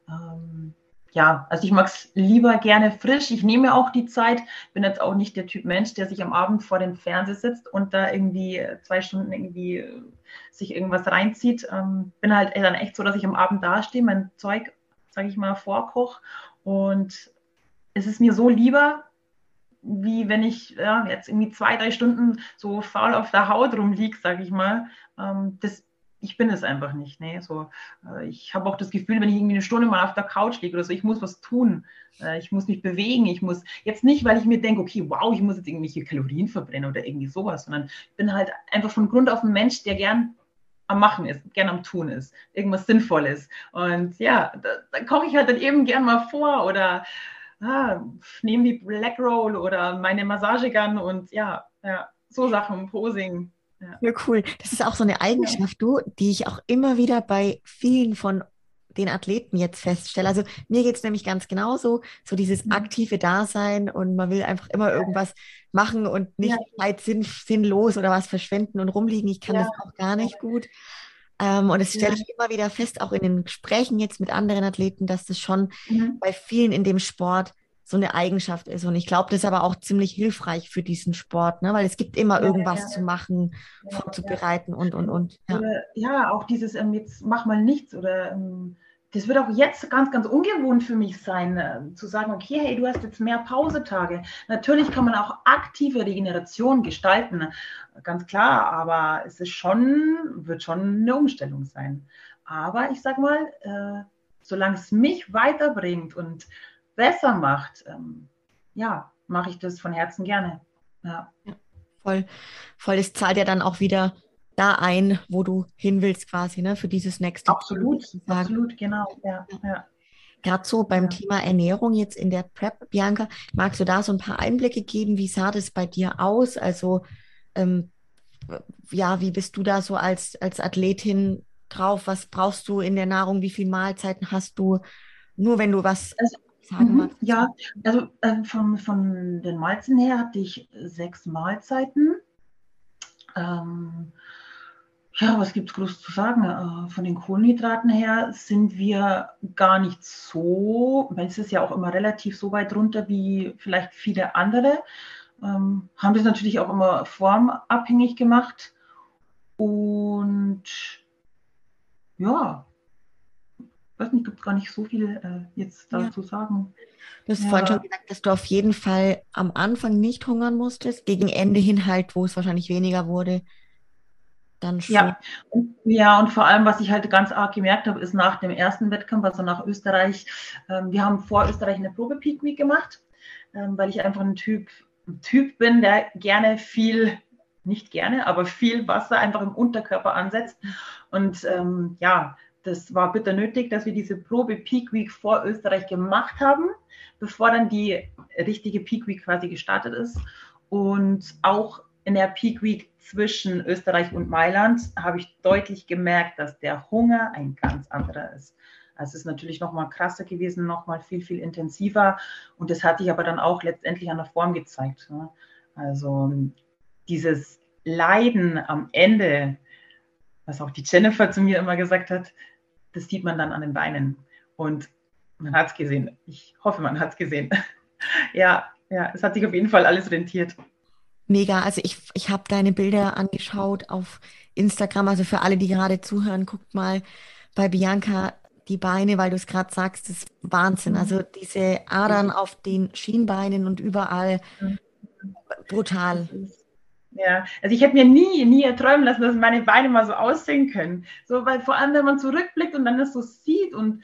Ähm, ja, also ich mag es lieber gerne frisch. Ich nehme auch die Zeit. Bin jetzt auch nicht der Typ Mensch, der sich am Abend vor dem Fernseher sitzt und da irgendwie zwei Stunden irgendwie äh, sich irgendwas reinzieht. Ähm, bin halt dann echt so, dass ich am Abend dastehe, mein Zeug, sage ich mal, vorkoch und es ist mir so lieber, wie wenn ich ja, jetzt irgendwie zwei, drei Stunden so faul auf der Haut rumliege, sage ich mal. Ähm, das, ich bin es einfach nicht. Nee, so, äh, ich habe auch das Gefühl, wenn ich irgendwie eine Stunde mal auf der Couch liege oder so, ich muss was tun. Äh, ich muss mich bewegen. Ich muss jetzt nicht, weil ich mir denke, okay, wow, ich muss jetzt irgendwelche Kalorien verbrennen oder irgendwie sowas, sondern ich bin halt einfach von Grund auf ein Mensch, der gern am Machen ist, gern am Tun ist, irgendwas Sinnvolles. Und ja, da, da koche ich halt dann eben gern mal vor oder ah, nehme die Black Roll oder meine Massagegun und ja, ja so Sachen, Posing. Ja. ja. cool. Das ist auch so eine Eigenschaft, du, die ich auch immer wieder bei vielen von den Athleten jetzt feststelle. Also mir geht es nämlich ganz genauso, so dieses mhm. aktive Dasein und man will einfach immer irgendwas machen und nicht ja. Zeit sinn, sinnlos oder was verschwenden und rumliegen. Ich kann ja. das auch gar nicht gut. Ähm, und das stelle ich immer wieder fest, auch in den Gesprächen jetzt mit anderen Athleten, dass das schon mhm. bei vielen in dem Sport so eine Eigenschaft ist. Und ich glaube, das ist aber auch ziemlich hilfreich für diesen Sport, ne? weil es gibt immer ja, irgendwas ja. zu machen, ja, vorzubereiten und, und, und. Ja, ja auch dieses, ähm, jetzt mach mal nichts oder ähm, das wird auch jetzt ganz, ganz ungewohnt für mich sein, äh, zu sagen, okay, hey, du hast jetzt mehr Pausetage. Natürlich kann man auch aktive Regeneration gestalten, ganz klar, aber es ist schon, wird schon eine Umstellung sein. Aber ich sag mal, äh, solange es mich weiterbringt und besser macht, ähm, ja, mache ich das von Herzen gerne. Ja. voll, voll. Es zahlt ja dann auch wieder da ein, wo du hin willst, quasi, ne, für dieses nächste. Absolut, absolut, genau. Ja, ja. Gerade so beim ja. Thema Ernährung jetzt in der Prep, Bianca, magst du da so ein paar Einblicke geben? Wie sah das bei dir aus? Also, ähm, ja, wie bist du da so als, als Athletin drauf? Was brauchst du in der Nahrung? Wie viele Mahlzeiten hast du? Nur wenn du was also, sagen mhm, Ja, also äh, von, von den Mahlzeiten her hatte ich sechs Mahlzeiten. Ähm, ja, was gibt es groß zu sagen? Äh, von den Kohlenhydraten her sind wir gar nicht so, weil es ist ja auch immer relativ so weit runter wie vielleicht viele andere. Ähm, haben das natürlich auch immer formabhängig gemacht. Und ja, weiß nicht, gibt gar nicht so viel äh, jetzt dazu ja. sagen. Du hast ja. vorhin schon gesagt, dass du auf jeden Fall am Anfang nicht hungern musstest, gegen Ende hin halt, wo es wahrscheinlich weniger wurde, dann schon. Ja. Und, ja, und vor allem, was ich halt ganz arg gemerkt habe, ist nach dem ersten Wettkampf, also nach Österreich, ähm, wir haben vor Österreich eine Probe-Peak Week gemacht, ähm, weil ich einfach ein Typ, ein Typ bin, der gerne viel nicht gerne, aber viel Wasser einfach im Unterkörper ansetzt. Und ähm, ja, das war bitter nötig, dass wir diese Probe Peak Week vor Österreich gemacht haben, bevor dann die richtige Peak Week quasi gestartet ist. Und auch in der Peak Week zwischen Österreich und Mailand habe ich deutlich gemerkt, dass der Hunger ein ganz anderer ist. Also es ist natürlich noch mal krasser gewesen, noch mal viel, viel intensiver. Und das hat sich aber dann auch letztendlich an der Form gezeigt. Also dieses Leiden am Ende, was auch die Jennifer zu mir immer gesagt hat, das sieht man dann an den Beinen. Und man hat es gesehen. Ich hoffe, man hat es gesehen. ja, ja, es hat sich auf jeden Fall alles rentiert. Mega. Also ich, ich habe deine Bilder angeschaut auf Instagram. Also für alle, die gerade zuhören, guckt mal bei Bianca die Beine, weil du es gerade sagst, das ist Wahnsinn. Mhm. Also diese Adern auf den Schienbeinen und überall mhm. brutal. Ja, also ich hätte mir nie, nie erträumen lassen, dass meine Beine mal so aussehen können. So, weil vor allem, wenn man zurückblickt und dann das so sieht und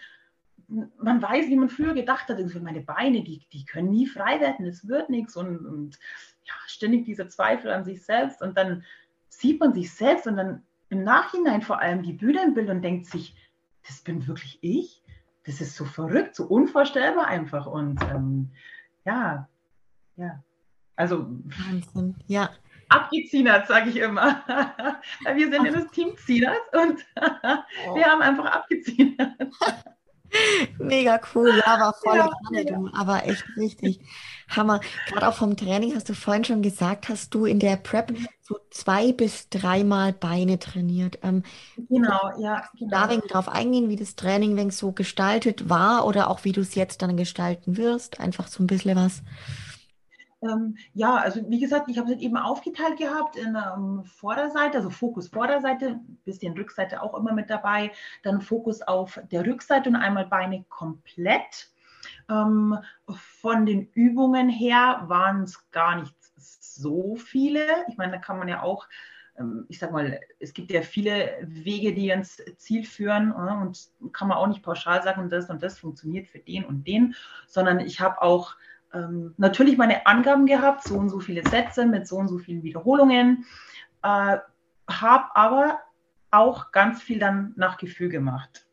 man weiß, wie man früher gedacht hat, meine Beine, die, die können nie frei werden, es wird nichts und, und ja, ständig dieser Zweifel an sich selbst und dann sieht man sich selbst und dann im Nachhinein vor allem die Bilder im Bild und denkt sich, das bin wirklich ich? Das ist so verrückt, so unvorstellbar einfach und ähm, ja, ja, also Wahnsinn, ja abgezienert, sage ich immer. wir sind ja das Team Zieners und oh. wir haben einfach abgezienert. Mega cool, ja, war voll ja, Kanne, ja. aber echt richtig. Hammer. Gerade auch vom Training hast du vorhin schon gesagt, hast du in der Prep so zwei bis dreimal Beine trainiert. Ähm, genau, ja. Genau. Da wegen drauf eingehen, wie das Training wenn so gestaltet war oder auch wie du es jetzt dann gestalten wirst. Einfach so ein bisschen was. Ähm, ja, also wie gesagt, ich habe es eben aufgeteilt gehabt in ähm, Vorderseite, also Fokus Vorderseite, bisschen Rückseite auch immer mit dabei, dann Fokus auf der Rückseite und einmal Beine komplett. Ähm, von den Übungen her waren es gar nicht so viele. Ich meine, da kann man ja auch ähm, ich sag mal, es gibt ja viele Wege, die ins Ziel führen äh, und kann man auch nicht pauschal sagen, das und das funktioniert für den und den, sondern ich habe auch ähm, natürlich meine Angaben gehabt, so und so viele Sätze mit so und so vielen Wiederholungen, äh, habe aber auch ganz viel dann nach Gefühl gemacht,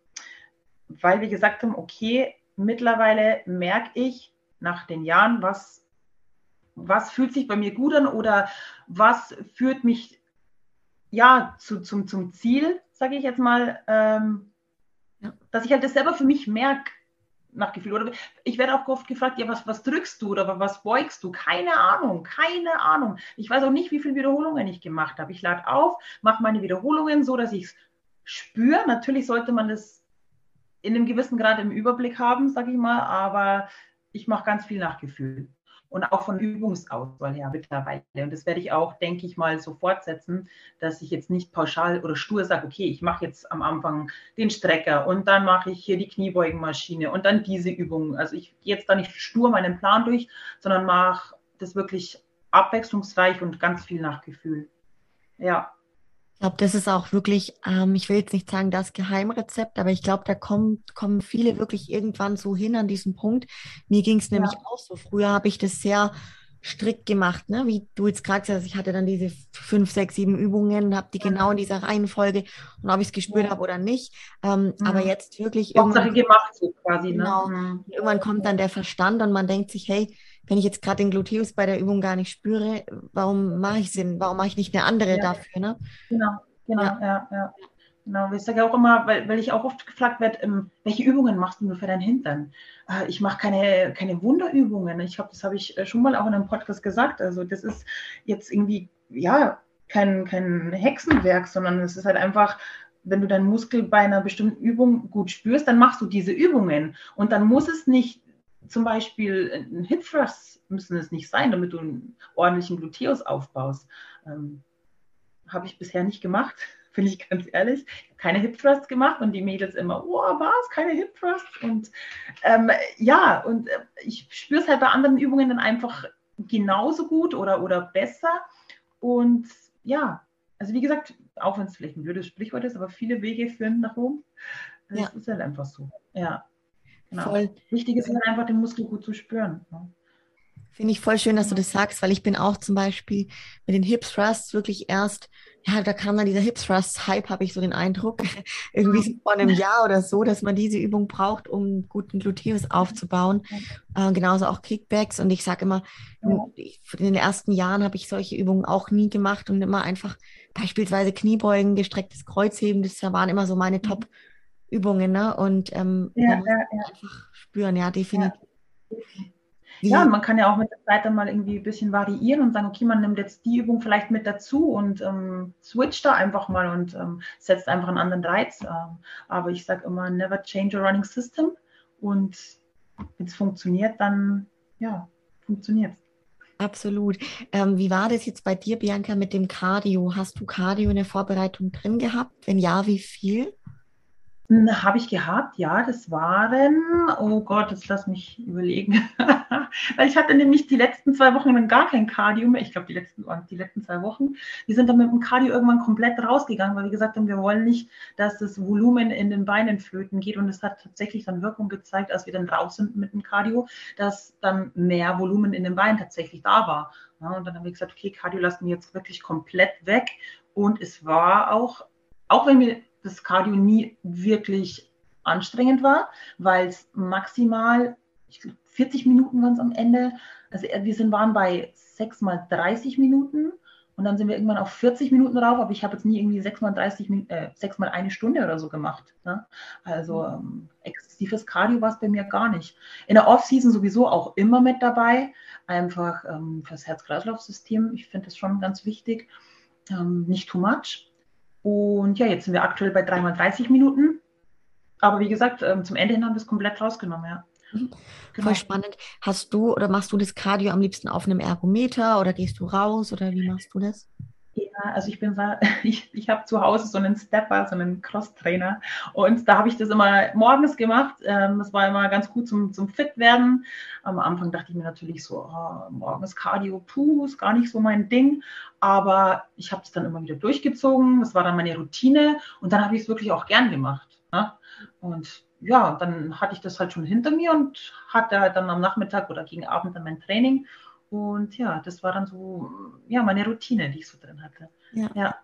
weil wir gesagt haben, okay, mittlerweile merke ich nach den Jahren, was, was fühlt sich bei mir gut an oder was führt mich ja zu, zum, zum Ziel, sage ich jetzt mal, ähm. Dass ich halt das selber für mich merke, nach Gefühl. Oder ich werde auch oft gefragt, ja, was, was drückst du oder was beugst du? Keine Ahnung, keine Ahnung. Ich weiß auch nicht, wie viele Wiederholungen ich gemacht habe. Ich lade auf, mache meine Wiederholungen so, dass ich es spüre. Natürlich sollte man das in einem gewissen Grad im Überblick haben, sage ich mal, aber ich mache ganz viel nach Gefühl und auch von Übungsauswahl her mittlerweile. Und das werde ich auch, denke ich mal, so fortsetzen, dass ich jetzt nicht pauschal oder stur sage, okay, ich mache jetzt am Anfang den Strecker und dann mache ich hier die Kniebeugenmaschine und dann diese Übung. Also ich gehe jetzt da nicht stur meinen Plan durch, sondern mache das wirklich abwechslungsreich und ganz viel nach Gefühl. Ja glaube, das ist auch wirklich, ähm, ich will jetzt nicht sagen das Geheimrezept, aber ich glaube, da kommen, kommen viele wirklich irgendwann so hin an diesen Punkt. Mir ging es nämlich ja. auch so. Früher habe ich das sehr strikt gemacht, ne? wie du jetzt gerade gesagt hast, ich hatte dann diese fünf, sechs, sieben Übungen, habe die ja. genau in dieser Reihenfolge und ob ich es gespürt ja. habe oder nicht. Ähm, mhm. Aber jetzt wirklich irgendwann, gemacht so quasi. Ne? Genau, mhm. irgendwann kommt dann der Verstand und man denkt sich, hey, wenn ich jetzt gerade den Gluteus bei der Übung gar nicht spüre, warum mache ich Sinn? Warum mache ich nicht eine andere ja. dafür? Ne? Genau, genau, ja, ja. ja. Genau, ich sage auch immer, weil, weil ich auch oft gefragt werde, ähm, welche Übungen machst du für deinen Hintern? Äh, ich mache keine, keine Wunderübungen. Ich glaube, das habe ich äh, schon mal auch in einem Podcast gesagt. Also das ist jetzt irgendwie, ja, kein, kein Hexenwerk, sondern es ist halt einfach, wenn du deinen Muskel bei einer bestimmten Übung gut spürst, dann machst du diese Übungen. Und dann muss es nicht zum Beispiel ein Hip Thrust müssen es nicht sein, damit du einen ordentlichen Gluteus aufbaust. Ähm, habe ich bisher nicht gemacht, bin ich ganz ehrlich. Keine Hip Thrusts gemacht und die Mädels immer, oh, was, keine Hip Thrusts? Und ähm, ja, und äh, ich spüre es halt bei anderen Übungen dann einfach genauso gut oder, oder besser. Und ja, also wie gesagt, auch wenn es vielleicht ein blödes Sprichwort ist, aber viele Wege führen nach Rom. Das ja. ist halt einfach so. Ja. Genau. Voll. Wichtig ist einfach, den Muskel gut zu spüren. Ne? Finde ich voll schön, dass du das sagst, weil ich bin auch zum Beispiel mit den Hip Thrusts wirklich erst, ja, da kam dann dieser Hip Thrust Hype, habe ich so den Eindruck, irgendwie vor einem Jahr oder so, dass man diese Übung braucht, um guten Gluteus aufzubauen. Äh, genauso auch Kickbacks und ich sage immer, in den ersten Jahren habe ich solche Übungen auch nie gemacht und immer einfach beispielsweise Kniebeugen, gestrecktes Kreuzheben, das waren immer so meine Top- Übungen, ne? Und ähm, ja, ja, ja. einfach spüren, ja, definitiv. Ja. man kann ja auch mit der Zeit dann mal irgendwie ein bisschen variieren und sagen, okay, man nimmt jetzt die Übung vielleicht mit dazu und ähm, switcht da einfach mal und ähm, setzt einfach einen anderen Reiz. Ähm, aber ich sage immer, never change a running system. Und wenn es funktioniert, dann ja, funktioniert es. Absolut. Ähm, wie war das jetzt bei dir, Bianca, mit dem Cardio? Hast du Cardio in der Vorbereitung drin gehabt? Wenn ja, wie viel? Habe ich gehabt, ja, das waren, oh Gott, jetzt lass mich überlegen. Weil ich hatte nämlich die letzten zwei Wochen dann gar kein Cardio mehr. Ich glaube, die letzten, die letzten zwei Wochen. Wir sind dann mit dem Cardio irgendwann komplett rausgegangen, weil wir gesagt haben, wir wollen nicht, dass das Volumen in den Beinen flöten geht. Und es hat tatsächlich dann Wirkung gezeigt, als wir dann raus sind mit dem Cardio, dass dann mehr Volumen in den Beinen tatsächlich da war. Ja, und dann haben wir gesagt, okay, Cardio lassen wir jetzt wirklich komplett weg. Und es war auch, auch wenn wir das Cardio nie wirklich anstrengend war, weil es maximal, ich glaube, 40 Minuten waren es am Ende. Also äh, wir sind, waren bei 6 mal 30 Minuten und dann sind wir irgendwann auf 40 Minuten drauf, aber ich habe jetzt nie irgendwie 6 mal 30 äh, 6 mal eine Stunde oder so gemacht. Ne? Also ähm, exzessives Cardio war es bei mir gar nicht. In der Off-Season sowieso auch immer mit dabei, einfach ähm, fürs Herz-Kreislauf-System. Ich finde das schon ganz wichtig. Ähm, nicht too much. Und ja, jetzt sind wir aktuell bei 3x30 Minuten. Aber wie gesagt, ähm, zum Ende hin haben wir es komplett rausgenommen, ja. Mhm. Genau. Voll spannend. Hast du oder machst du das Cardio am liebsten auf einem Ergometer oder gehst du raus oder wie machst du das? Also ich bin ich, ich habe zu Hause so einen Stepper, so einen Cross-Trainer und da habe ich das immer morgens gemacht. Ähm, das war immer ganz gut zum, zum Fit werden. Am Anfang dachte ich mir natürlich so, oh, morgens Cardio, puh, ist gar nicht so mein Ding. Aber ich habe es dann immer wieder durchgezogen. Das war dann meine Routine und dann habe ich es wirklich auch gern gemacht. Ne? Und ja, dann hatte ich das halt schon hinter mir und hatte halt dann am Nachmittag oder gegen Abend dann mein Training. Und ja, das war dann so, ja, meine Routine, die ich so drin hatte. Ja. ja.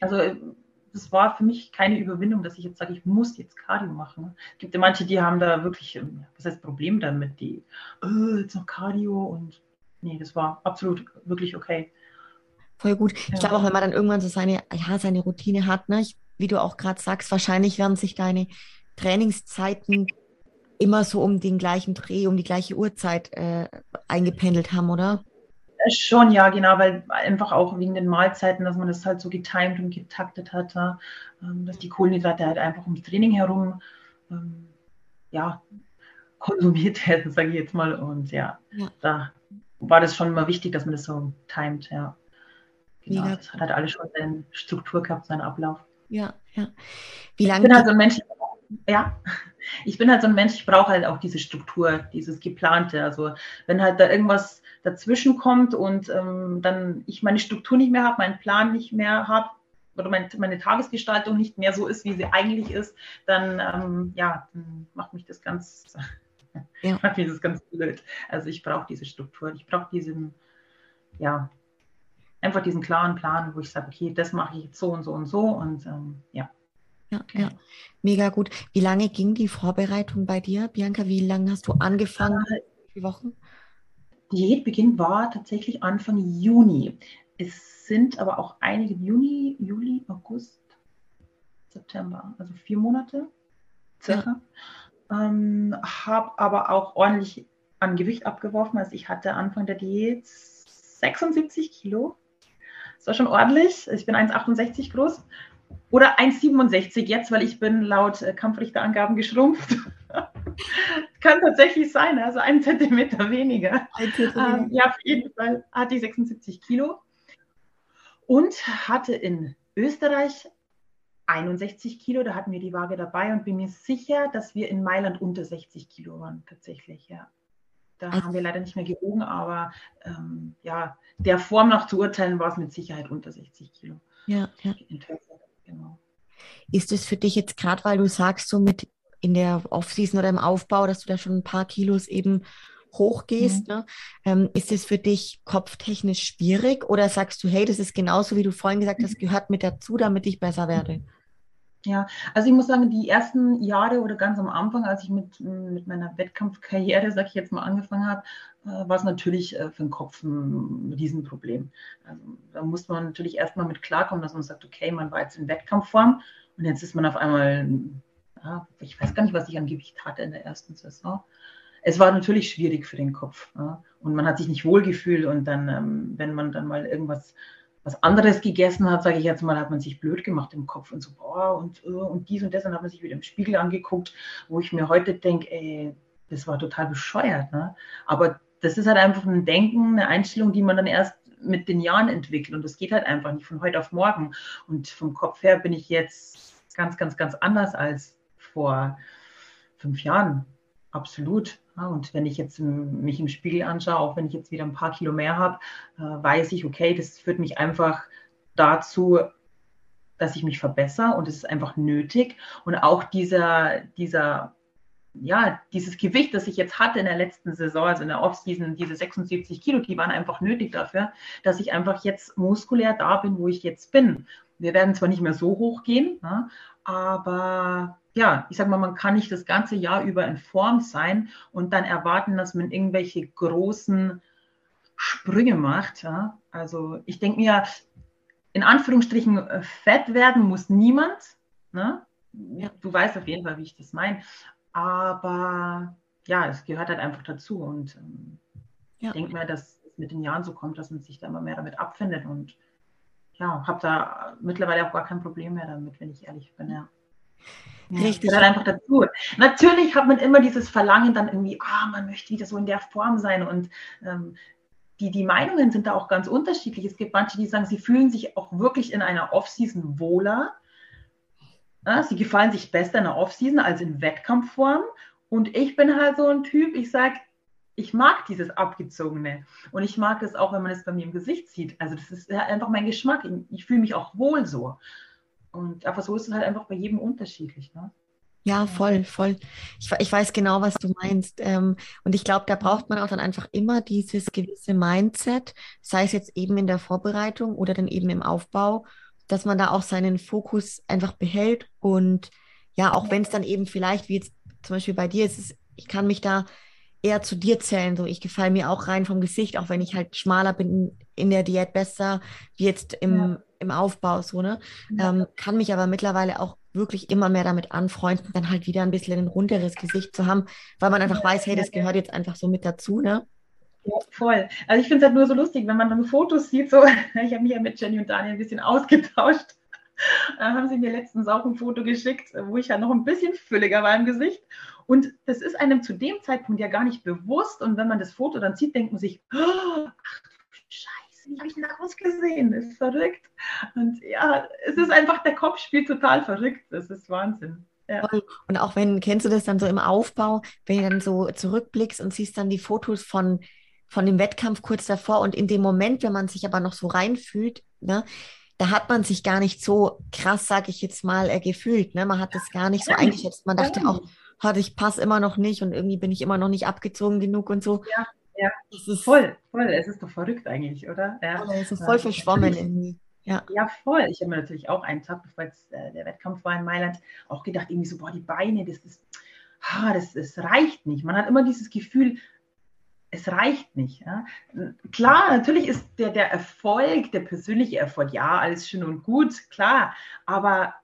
Also das war für mich keine Überwindung, dass ich jetzt sage, ich muss jetzt Cardio machen. Es gibt ja manche, die haben da wirklich, ähm, was heißt Problem damit, die, oh, jetzt noch Cardio und nee, das war absolut wirklich okay. Voll gut. Ich glaube auch, wenn man dann irgendwann so seine, ja, seine Routine hat, ne, ich, wie du auch gerade sagst, wahrscheinlich werden sich deine Trainingszeiten immer so um den gleichen Dreh, um die gleiche Uhrzeit äh, eingependelt haben, oder? Schon, ja, genau, weil einfach auch wegen den Mahlzeiten, dass man das halt so getimed und getaktet hatte, ähm, dass die Kohlenhydrate halt einfach ums Training herum ähm, ja, konsumiert werden, sage ich jetzt mal. Und ja, ja, da war das schon mal wichtig, dass man das so timet, ja. Genau, Mega. das hat halt alles schon seine Struktur gehabt, seinen Ablauf. Ja, ja. Wie lange? Ich bin halt so ein Mensch, ja, ich bin halt so ein Mensch, ich brauche halt auch diese Struktur, dieses Geplante. Also wenn halt da irgendwas dazwischen kommt und ähm, dann ich meine Struktur nicht mehr habe, meinen Plan nicht mehr habe oder mein, meine Tagesgestaltung nicht mehr so ist, wie sie eigentlich ist, dann ähm, ja, dann macht mich das ganz, ja. macht mich das ganz blöd. Also ich brauche diese Struktur, ich brauche diesen, ja, einfach diesen klaren Plan, wo ich sage, okay, das mache ich jetzt so und so und so und ähm, ja. Ja, ja, mega gut. Wie lange ging die Vorbereitung bei dir, Bianca? Wie lange hast du angefangen? Wie Wochen? Diätbeginn war tatsächlich Anfang Juni. Es sind aber auch einige Juni, Juli, August, September, also vier Monate circa. Ja. Ähm, habe aber auch ordentlich an Gewicht abgeworfen. Also ich hatte Anfang der Diät 76 Kilo. Das war schon ordentlich. Ich bin 1,68 groß oder 1,67 jetzt, weil ich bin laut äh, Kampfrichterangaben geschrumpft. Kann tatsächlich sein, also ein Zentimeter weniger. Ein Zentimeter. Ähm, ja, auf jeden Fall hatte ich 76 Kilo und hatte in Österreich 61 Kilo. Da hatten wir die Waage dabei und bin mir sicher, dass wir in Mailand unter 60 Kilo waren, tatsächlich, ja. Da also, haben wir leider nicht mehr gewogen, aber ähm, ja, der Form nach zu urteilen war es mit Sicherheit unter 60 Kilo. Ja, ja. Genau. Ist es für dich jetzt gerade, weil du sagst, so mit in der Offseason oder im Aufbau, dass du da schon ein paar Kilos eben hochgehst, mhm. ne? ähm, ist es für dich kopftechnisch schwierig oder sagst du, hey, das ist genauso, wie du vorhin gesagt hast, gehört mit dazu, damit ich besser werde? Ja, also ich muss sagen, die ersten Jahre oder ganz am Anfang, als ich mit, mit meiner Wettkampfkarriere, sag ich jetzt mal, angefangen habe, äh, war es natürlich äh, für den Kopf ein Riesenproblem. Also, da muss man natürlich erstmal mit klarkommen, dass man sagt, okay, man war jetzt in Wettkampfform und jetzt ist man auf einmal, ja, ich weiß gar nicht, was ich an Gewicht hatte in der ersten Saison. Es war natürlich schwierig für den Kopf ja, und man hat sich nicht wohlgefühlt und dann, ähm, wenn man dann mal irgendwas was anderes gegessen hat, sage ich jetzt mal, hat man sich blöd gemacht im Kopf und so, boah, und, äh, und dies und das, dann hat man sich wieder im Spiegel angeguckt, wo ich mir heute denke, ey, das war total bescheuert. Ne? Aber das ist halt einfach ein Denken, eine Einstellung, die man dann erst mit den Jahren entwickelt. Und das geht halt einfach nicht von heute auf morgen. Und vom Kopf her bin ich jetzt ganz, ganz, ganz anders als vor fünf Jahren. Absolut. Und wenn ich jetzt mich im Spiegel anschaue, auch wenn ich jetzt wieder ein paar Kilo mehr habe, äh, weiß ich, okay, das führt mich einfach dazu, dass ich mich verbessere und es ist einfach nötig. Und auch dieser, dieser, ja, dieses Gewicht, das ich jetzt hatte in der letzten Saison, also in der Offseason, diese 76 Kilo, die waren einfach nötig dafür, dass ich einfach jetzt muskulär da bin, wo ich jetzt bin. Wir werden zwar nicht mehr so hoch gehen, ja, aber ja, ich sage mal, man kann nicht das ganze Jahr über in Form sein und dann erwarten, dass man irgendwelche großen Sprünge macht. Ja? Also ich denke mir, in Anführungsstrichen, äh, fett werden muss niemand. Ne? Ja. Du weißt auf jeden Fall, wie ich das meine. Aber ja, es gehört halt einfach dazu. Und ähm, ja. ich denke mir, dass es mit den Jahren so kommt, dass man sich da immer mehr damit abfindet. Und ja, habe da mittlerweile auch gar kein Problem mehr damit, wenn ich ehrlich bin. Ja. Richtig. Ja, einfach dazu. Natürlich hat man immer dieses Verlangen dann irgendwie, ah, man möchte wieder so in der Form sein und ähm, die, die Meinungen sind da auch ganz unterschiedlich. Es gibt manche, die sagen, sie fühlen sich auch wirklich in einer Off-Season wohler. Ja, sie gefallen sich besser in der Off-Season als in Wettkampfform. Und ich bin halt so ein Typ, ich sage, ich mag dieses Abgezogene. Und ich mag es auch, wenn man es bei mir im Gesicht sieht. Also das ist einfach mein Geschmack. Ich, ich fühle mich auch wohl so. Und aber so ist es halt einfach bei jedem unterschiedlich. Ne? Ja, voll, voll. Ich, ich weiß genau, was du meinst. Ähm, und ich glaube, da braucht man auch dann einfach immer dieses gewisse Mindset, sei es jetzt eben in der Vorbereitung oder dann eben im Aufbau, dass man da auch seinen Fokus einfach behält. Und ja, auch wenn es dann eben vielleicht, wie jetzt zum Beispiel bei dir ist, ich kann mich da eher zu dir zählen. So, ich gefalle mir auch rein vom Gesicht, auch wenn ich halt schmaler bin in der Diät besser, wie jetzt im, ja im Aufbau so, ne? Ja. Ähm, kann mich aber mittlerweile auch wirklich immer mehr damit anfreunden, dann halt wieder ein bisschen ein runderes Gesicht zu haben, weil man einfach weiß, hey, das gehört jetzt einfach so mit dazu, ne? Ja, voll. Also ich finde es halt nur so lustig, wenn man dann Fotos sieht, so, ich habe mich ja mit Jenny und Daniel ein bisschen ausgetauscht. Da haben sie mir letztens auch ein Foto geschickt, wo ich ja noch ein bisschen fülliger war im Gesicht. Und das ist einem zu dem Zeitpunkt ja gar nicht bewusst. Und wenn man das Foto dann sieht, denkt man sich, oh, ach du Scheiße, wie habe ich denn da ausgesehen? Das ist verrückt. Und ja, es ist einfach, der Kopf spielt total verrückt. Das ist Wahnsinn. Ja. Und auch wenn, kennst du das dann so im Aufbau, wenn du dann so zurückblickst und siehst dann die Fotos von, von dem Wettkampf kurz davor und in dem Moment, wenn man sich aber noch so reinfühlt, ne, da hat man sich gar nicht so krass, sag ich jetzt mal, äh, gefühlt. Ne? Man hat das gar nicht so eingeschätzt. Man dachte auch, hatte ich passe immer noch nicht und irgendwie bin ich immer noch nicht abgezogen genug und so. Ja, ja. Das ist voll, voll. Es ist doch verrückt eigentlich, oder? Ja. Es ist voll verschwommen irgendwie. Ja. ja, voll. Ich habe mir natürlich auch einen Tag, bevor jetzt äh, der Wettkampf war in Mailand, auch gedacht, irgendwie so, boah, die Beine, das ist, ah, das, das reicht nicht. Man hat immer dieses Gefühl, es reicht nicht. Ja? Klar, natürlich ist der, der Erfolg, der persönliche Erfolg, ja, alles schön und gut, klar, aber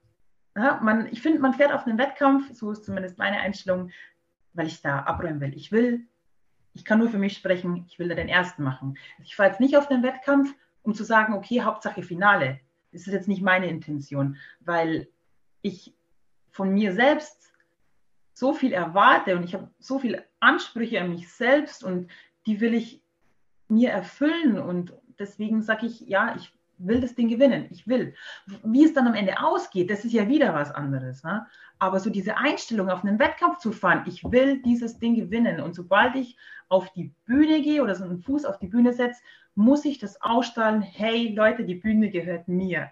ja, man, ich finde, man fährt auf einen Wettkampf, so ist zumindest meine Einstellung, weil ich da abräumen will. Ich will, ich kann nur für mich sprechen, ich will da den ersten machen. Ich fahre jetzt nicht auf den Wettkampf, um zu sagen, okay, Hauptsache Finale. Das ist jetzt nicht meine Intention, weil ich von mir selbst so viel erwarte und ich habe so viele Ansprüche an mich selbst und die will ich mir erfüllen und deswegen sage ich, ja, ich will das Ding gewinnen, ich will. Wie es dann am Ende ausgeht, das ist ja wieder was anderes. Ne? Aber so diese Einstellung, auf einen Wettkampf zu fahren, ich will dieses Ding gewinnen. Und sobald ich auf die Bühne gehe oder so einen Fuß auf die Bühne setze, muss ich das ausstrahlen, hey Leute, die Bühne gehört mir.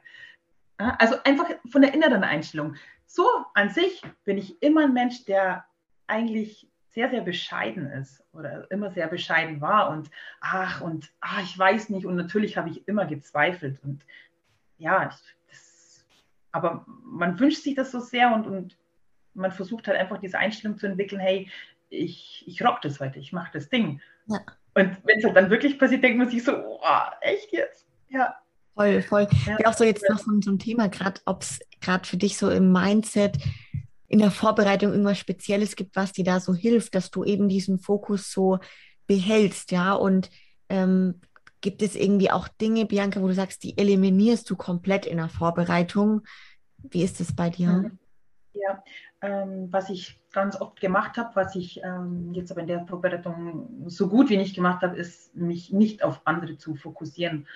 Also einfach von der inneren Einstellung. So an sich bin ich immer ein Mensch, der eigentlich sehr, sehr bescheiden ist oder immer sehr bescheiden war und ach und ach, ich weiß nicht und natürlich habe ich immer gezweifelt und ja, das, aber man wünscht sich das so sehr und, und man versucht halt einfach diese Einstellung zu entwickeln, hey, ich, ich rock das heute, ich mache das Ding. Ja. Und wenn es halt dann wirklich passiert, denkt man sich so, oh, echt jetzt? Ja. Voll, voll. Ja. auch so jetzt noch von so einem Thema, gerade ob es gerade für dich so im Mindset in der Vorbereitung irgendwas Spezielles gibt, was dir da so hilft, dass du eben diesen Fokus so behältst, ja? Und ähm, gibt es irgendwie auch Dinge, Bianca, wo du sagst, die eliminierst du komplett in der Vorbereitung? Wie ist es bei dir? Mhm. Ja, ähm, was ich ganz oft gemacht habe, was ich ähm, jetzt aber in der Vorbereitung so gut wie nicht gemacht habe, ist, mich nicht auf andere zu fokussieren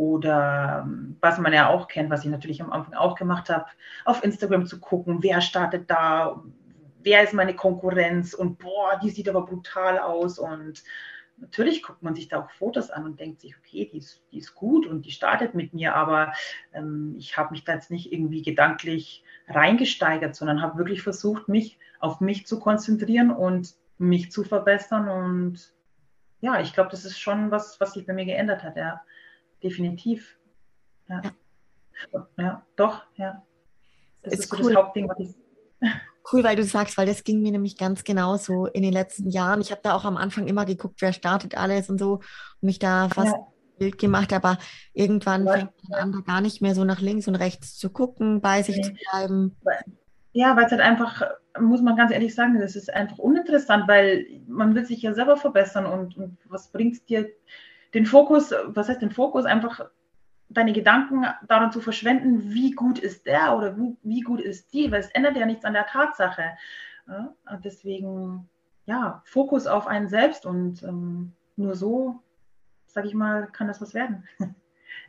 oder ähm, was man ja auch kennt, was ich natürlich am Anfang auch gemacht habe, auf Instagram zu gucken, wer startet da, wer ist meine Konkurrenz und boah, die sieht aber brutal aus. Und natürlich guckt man sich da auch Fotos an und denkt sich, okay, die ist, die ist gut und die startet mit mir, aber ähm, ich habe mich da jetzt nicht irgendwie gedanklich reingesteigert, sondern habe wirklich versucht, mich auf mich zu konzentrieren und mich zu verbessern. Und ja, ich glaube, das ist schon was, was sich bei mir geändert hat, ja definitiv. Ja. ja, doch, ja. Das ist, ist cool. das Hauptding, was ich. Cool, weil du sagst, weil das ging mir nämlich ganz genauso in den letzten Jahren. Ich habe da auch am Anfang immer geguckt, wer startet alles und so und mich da fast ja. Bild gemacht, aber irgendwann ja. fängt man an, da gar nicht mehr so nach links und rechts zu gucken, bei sich nee. zu bleiben. Ja, weil es halt einfach, muss man ganz ehrlich sagen, das ist einfach uninteressant, weil man will sich ja selber verbessern und, und was bringt es dir, den Fokus, was heißt den Fokus, einfach deine Gedanken daran zu verschwenden, wie gut ist der oder wie, wie gut ist die, weil es ändert ja nichts an der Tatsache. Ja, deswegen, ja, Fokus auf einen selbst und ähm, nur so, sag ich mal, kann das was werden.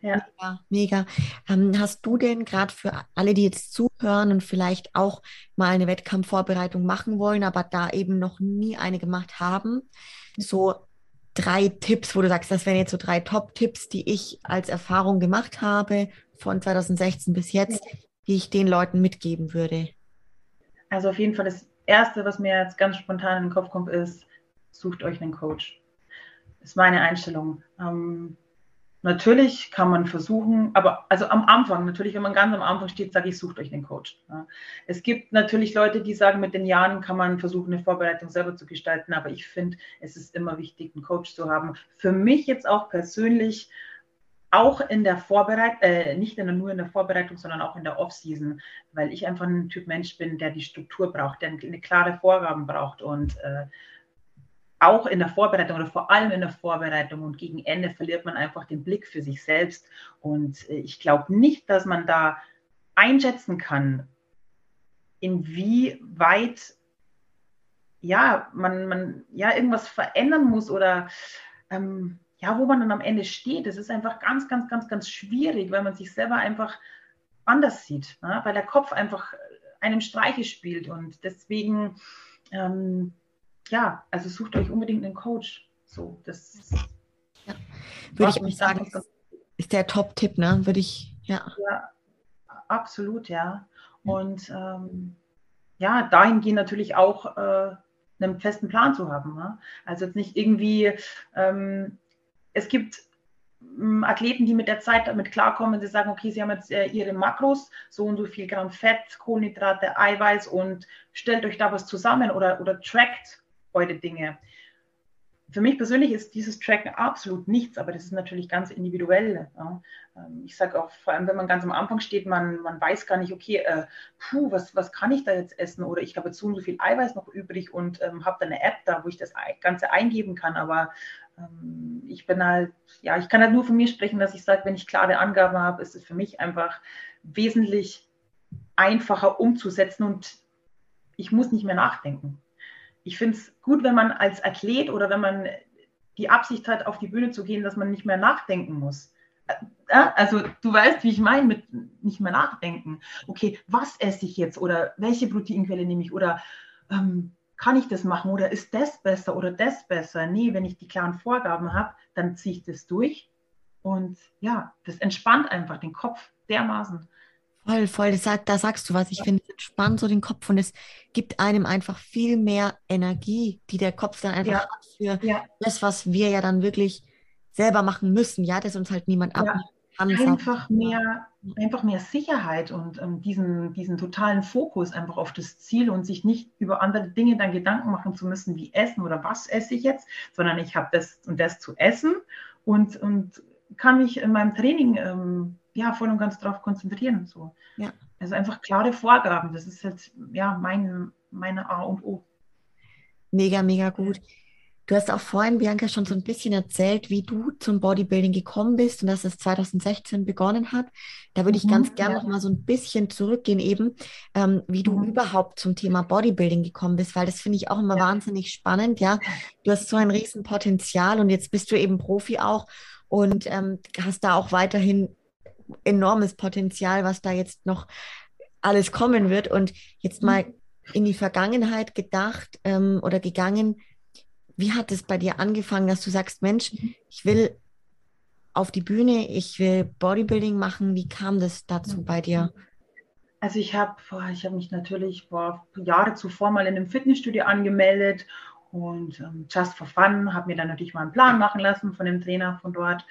ja. Mega, mega. Ähm, hast du denn gerade für alle, die jetzt zuhören und vielleicht auch mal eine Wettkampfvorbereitung machen wollen, aber da eben noch nie eine gemacht haben, so drei Tipps, wo du sagst, das wären jetzt so drei Top-Tipps, die ich als Erfahrung gemacht habe von 2016 bis jetzt, die ich den Leuten mitgeben würde? Also auf jeden Fall das Erste, was mir jetzt ganz spontan in den Kopf kommt, ist, sucht euch einen Coach. Das ist meine Einstellung. Ähm, Natürlich kann man versuchen, aber also am Anfang, natürlich, wenn man ganz am Anfang steht, sage ich, sucht euch den Coach. Ja. Es gibt natürlich Leute, die sagen, mit den Jahren kann man versuchen, eine Vorbereitung selber zu gestalten, aber ich finde, es ist immer wichtig, einen Coach zu haben. Für mich jetzt auch persönlich auch in der Vorbereitung, äh, nicht in der, nur in der Vorbereitung, sondern auch in der Off-Season, weil ich einfach ein Typ Mensch bin, der die Struktur braucht, der eine klare Vorgaben braucht und äh, auch in der Vorbereitung oder vor allem in der Vorbereitung und gegen Ende verliert man einfach den Blick für sich selbst. Und äh, ich glaube nicht, dass man da einschätzen kann, inwieweit ja, man, man ja irgendwas verändern muss oder ähm, ja, wo man dann am Ende steht. Das ist einfach ganz, ganz, ganz, ganz schwierig, weil man sich selber einfach anders sieht, ne? weil der Kopf einfach einem Streiche spielt. Und deswegen ähm, ja, also sucht euch unbedingt einen Coach. So, das ja. würde ich auch sagen, ist, ist der Top-Tipp, ne? Würde ich, ja. Ja, absolut, ja. Und ähm, ja, dahingehend natürlich auch äh, einen festen Plan zu haben. Ne? Also jetzt nicht irgendwie, ähm, es gibt ähm, Athleten, die mit der Zeit damit klarkommen, sie sagen, okay, sie haben jetzt äh, ihre Makros, so und so viel Gramm Fett, Kohlenhydrate, Eiweiß und stellt euch da was zusammen oder, oder trackt eure Dinge. Für mich persönlich ist dieses Tracken absolut nichts, aber das ist natürlich ganz individuell. Ja. Ähm, ich sage auch, vor allem wenn man ganz am Anfang steht, man, man weiß gar nicht, okay, äh, puh, was, was kann ich da jetzt essen? Oder ich habe jetzt so und so viel Eiweiß noch übrig und ähm, habe da eine App da, wo ich das Ganze eingeben kann. Aber ähm, ich bin halt, ja, ich kann halt nur von mir sprechen, dass ich sage, wenn ich klare Angaben habe, ist es für mich einfach wesentlich einfacher umzusetzen und ich muss nicht mehr nachdenken ich finde es gut, wenn man als Athlet oder wenn man die Absicht hat, auf die Bühne zu gehen, dass man nicht mehr nachdenken muss. Äh, also du weißt, wie ich meine mit nicht mehr nachdenken. Okay, was esse ich jetzt oder welche Proteinquelle nehme ich oder ähm, kann ich das machen oder ist das besser oder das besser? Nee, wenn ich die klaren Vorgaben habe, dann ziehe ich das durch und ja, das entspannt einfach den Kopf dermaßen. Voll, voll. Das da sagst du was. Ich finde, es entspannt so den Kopf und es gibt einem einfach viel mehr Energie, die der Kopf dann einfach ja. hat für ja. das, was wir ja dann wirklich selber machen müssen. Ja, dass uns halt niemand ja. abnimmt. Einfach mehr, einfach mehr Sicherheit und ähm, diesen, diesen totalen Fokus einfach auf das Ziel und sich nicht über andere Dinge dann Gedanken machen zu müssen, wie essen oder was esse ich jetzt, sondern ich habe das und das zu essen und, und kann mich in meinem Training ähm, ja, voll und ganz darauf konzentrieren. So. Ja. Also einfach klare Vorgaben. Das ist jetzt ja mein, meine A und O. Mega, mega gut. Du hast auch vorhin, Bianca, schon so ein bisschen erzählt, wie du zum Bodybuilding gekommen bist und dass es 2016 begonnen hat. Da würde ich mhm, ganz gerne ja. noch mal so ein bisschen zurückgehen, eben, ähm, wie du mhm. überhaupt zum Thema Bodybuilding gekommen bist, weil das finde ich auch immer ja. wahnsinnig spannend. Ja, du hast so ein Riesenpotenzial und jetzt bist du eben Profi auch und ähm, hast da auch weiterhin enormes Potenzial, was da jetzt noch alles kommen wird. Und jetzt mal in die Vergangenheit gedacht ähm, oder gegangen, wie hat es bei dir angefangen, dass du sagst, Mensch, ich will auf die Bühne, ich will Bodybuilding machen. Wie kam das dazu bei dir? Also ich habe ich hab mich natürlich vor Jahre zuvor mal in einem Fitnessstudio angemeldet und ähm, just for fun, habe mir dann natürlich mal einen Plan machen lassen von dem Trainer von dort.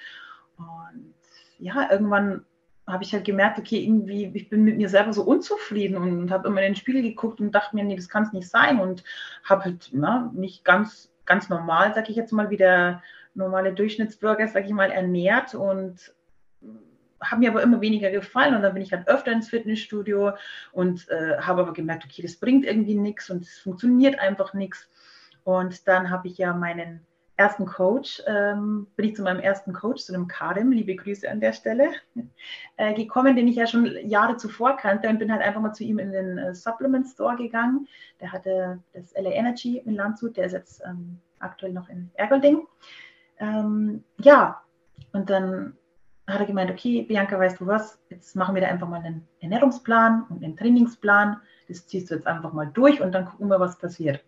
Und ja, irgendwann habe ich halt gemerkt, okay, irgendwie, ich bin mit mir selber so unzufrieden und habe immer in den Spiegel geguckt und dachte mir, nee, das kann es nicht sein und habe halt na, mich ganz, ganz normal, sag ich jetzt mal, wie der normale Durchschnittsbürger, sag ich mal, ernährt und habe mir aber immer weniger gefallen und dann bin ich halt öfter ins Fitnessstudio und äh, habe aber gemerkt, okay, das bringt irgendwie nichts und es funktioniert einfach nichts. Und dann habe ich ja meinen ersten Coach, ähm, bin ich zu meinem ersten Coach, zu einem Karim, liebe Grüße an der Stelle, äh, gekommen, den ich ja schon Jahre zuvor kannte und bin halt einfach mal zu ihm in den äh, Supplement Store gegangen. Der hatte das LA Energy in Landshut, der ist jetzt ähm, aktuell noch in Ergolding. Ähm, ja, und dann hat er gemeint, okay, Bianca, weißt du was, jetzt machen wir da einfach mal einen Ernährungsplan und einen Trainingsplan. Das ziehst du jetzt einfach mal durch und dann gucken wir, was passiert.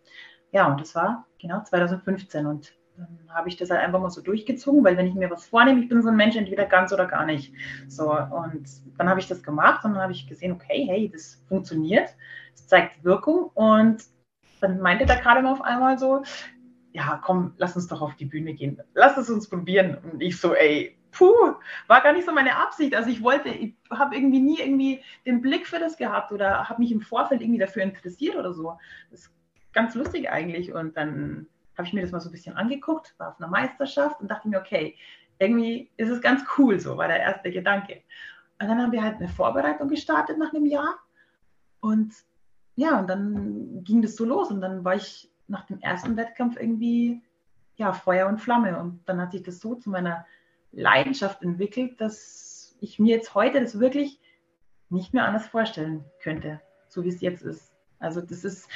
Ja, und das war genau 2015 und dann habe ich das halt einfach mal so durchgezogen, weil wenn ich mir was vornehme, ich bin so ein Mensch, entweder ganz oder gar nicht. So, und dann habe ich das gemacht und dann habe ich gesehen, okay, hey, das funktioniert, es zeigt Wirkung und dann meinte der mal auf einmal so, ja, komm, lass uns doch auf die Bühne gehen, lass es uns probieren. Und ich so, ey, puh, war gar nicht so meine Absicht. Also ich wollte, ich habe irgendwie nie irgendwie den Blick für das gehabt oder habe mich im Vorfeld irgendwie dafür interessiert oder so. Das ist ganz lustig eigentlich. Und dann habe ich mir das mal so ein bisschen angeguckt, war auf einer Meisterschaft und dachte mir, okay, irgendwie ist es ganz cool, so war der erste Gedanke. Und dann haben wir halt eine Vorbereitung gestartet nach einem Jahr. Und ja, und dann ging das so los. Und dann war ich nach dem ersten Wettkampf irgendwie ja, Feuer und Flamme. Und dann hat sich das so zu meiner Leidenschaft entwickelt, dass ich mir jetzt heute das wirklich nicht mehr anders vorstellen könnte, so wie es jetzt ist. Also das ist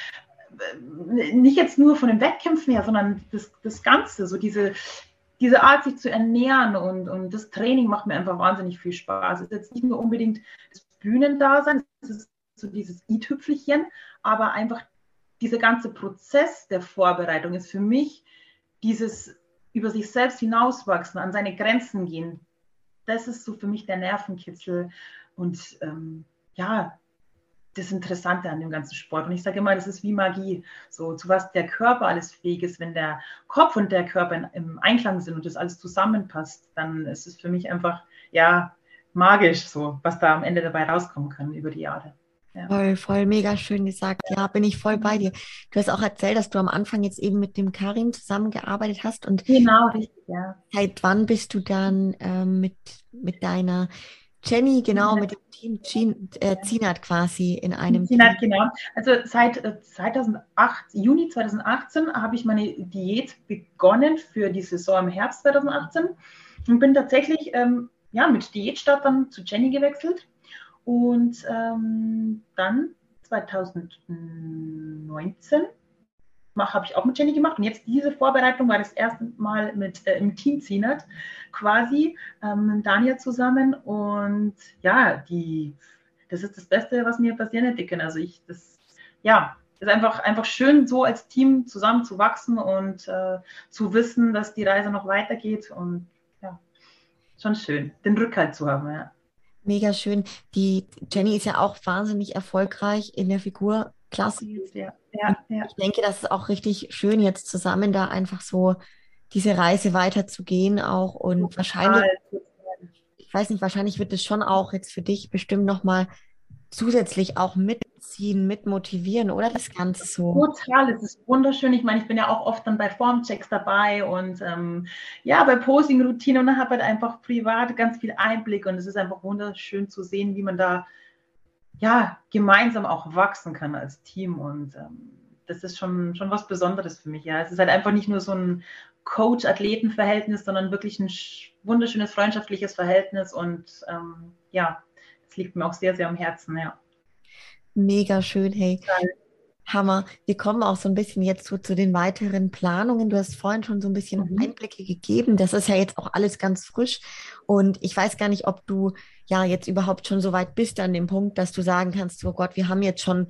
nicht jetzt nur von den Wettkämpfen her, sondern das, das Ganze, so diese, diese Art, sich zu ernähren und, und das Training macht mir einfach wahnsinnig viel Spaß. Es ist jetzt nicht nur unbedingt das Bühnendasein, es ist so dieses i-Tüpfelchen, aber einfach dieser ganze Prozess der Vorbereitung ist für mich dieses über sich selbst hinauswachsen, an seine Grenzen gehen. Das ist so für mich der Nervenkitzel und ähm, ja, das Interessante an dem ganzen Sport. Und ich sage immer, das ist wie Magie. So, zu was der Körper alles fähig ist, wenn der Kopf und der Körper in, im Einklang sind und das alles zusammenpasst, dann ist es für mich einfach, ja, magisch, so, was da am Ende dabei rauskommen kann über die Jahre. Ja. Voll, voll, mega schön gesagt. Ja, bin ich voll bei dir. Du hast auch erzählt, dass du am Anfang jetzt eben mit dem Karim zusammengearbeitet hast. Und genau, richtig, ja. Seit wann bist du dann ähm, mit, mit deiner Jenny, genau, mit dem Team Jean, äh, Zinat quasi in einem Zinat, Team. genau. Also seit äh, 2008, Juni 2018 habe ich meine Diät begonnen für die Saison im Herbst 2018 und bin tatsächlich ähm, ja, mit Diätstart dann zu Jenny gewechselt. Und ähm, dann 2019 habe ich auch mit Jenny gemacht. Und jetzt diese Vorbereitung war das erste Mal mit äh, im Team Zinat quasi ähm, mit Daniel zusammen. Und ja, die, das ist das Beste, was mir passieren hätte können. Also ich, das, ja, ist einfach, einfach schön, so als Team zusammen zu wachsen und äh, zu wissen, dass die Reise noch weitergeht. Und ja, schon schön, den Rückhalt zu haben. Ja. Mega schön. Die Jenny ist ja auch wahnsinnig erfolgreich in der Figur Klasse. Ja, ja, ja. Ich denke, das ist auch richtig schön, jetzt zusammen da einfach so diese Reise weiterzugehen auch und total, wahrscheinlich, ich weiß nicht, wahrscheinlich wird es schon auch jetzt für dich bestimmt nochmal zusätzlich auch mitziehen, mitmotivieren, oder das Ganze so? Total, es ist wunderschön. Ich meine, ich bin ja auch oft dann bei Formchecks dabei und ähm, ja, bei Posing-Routine und habe halt einfach privat ganz viel Einblick und es ist einfach wunderschön zu sehen, wie man da ja, gemeinsam auch wachsen kann als Team. Und ähm, das ist schon, schon was Besonderes für mich. Ja. Es ist halt einfach nicht nur so ein Coach-Athleten-Verhältnis, sondern wirklich ein wunderschönes freundschaftliches Verhältnis. Und ähm, ja, das liegt mir auch sehr, sehr am Herzen. Ja. Mega schön, hey. Hammer. Wir kommen auch so ein bisschen jetzt zu, zu den weiteren Planungen. Du hast vorhin schon so ein bisschen mhm. Einblicke gegeben. Das ist ja jetzt auch alles ganz frisch. Und ich weiß gar nicht, ob du ja jetzt überhaupt schon so weit bist an dem Punkt, dass du sagen kannst, oh Gott, wir haben jetzt schon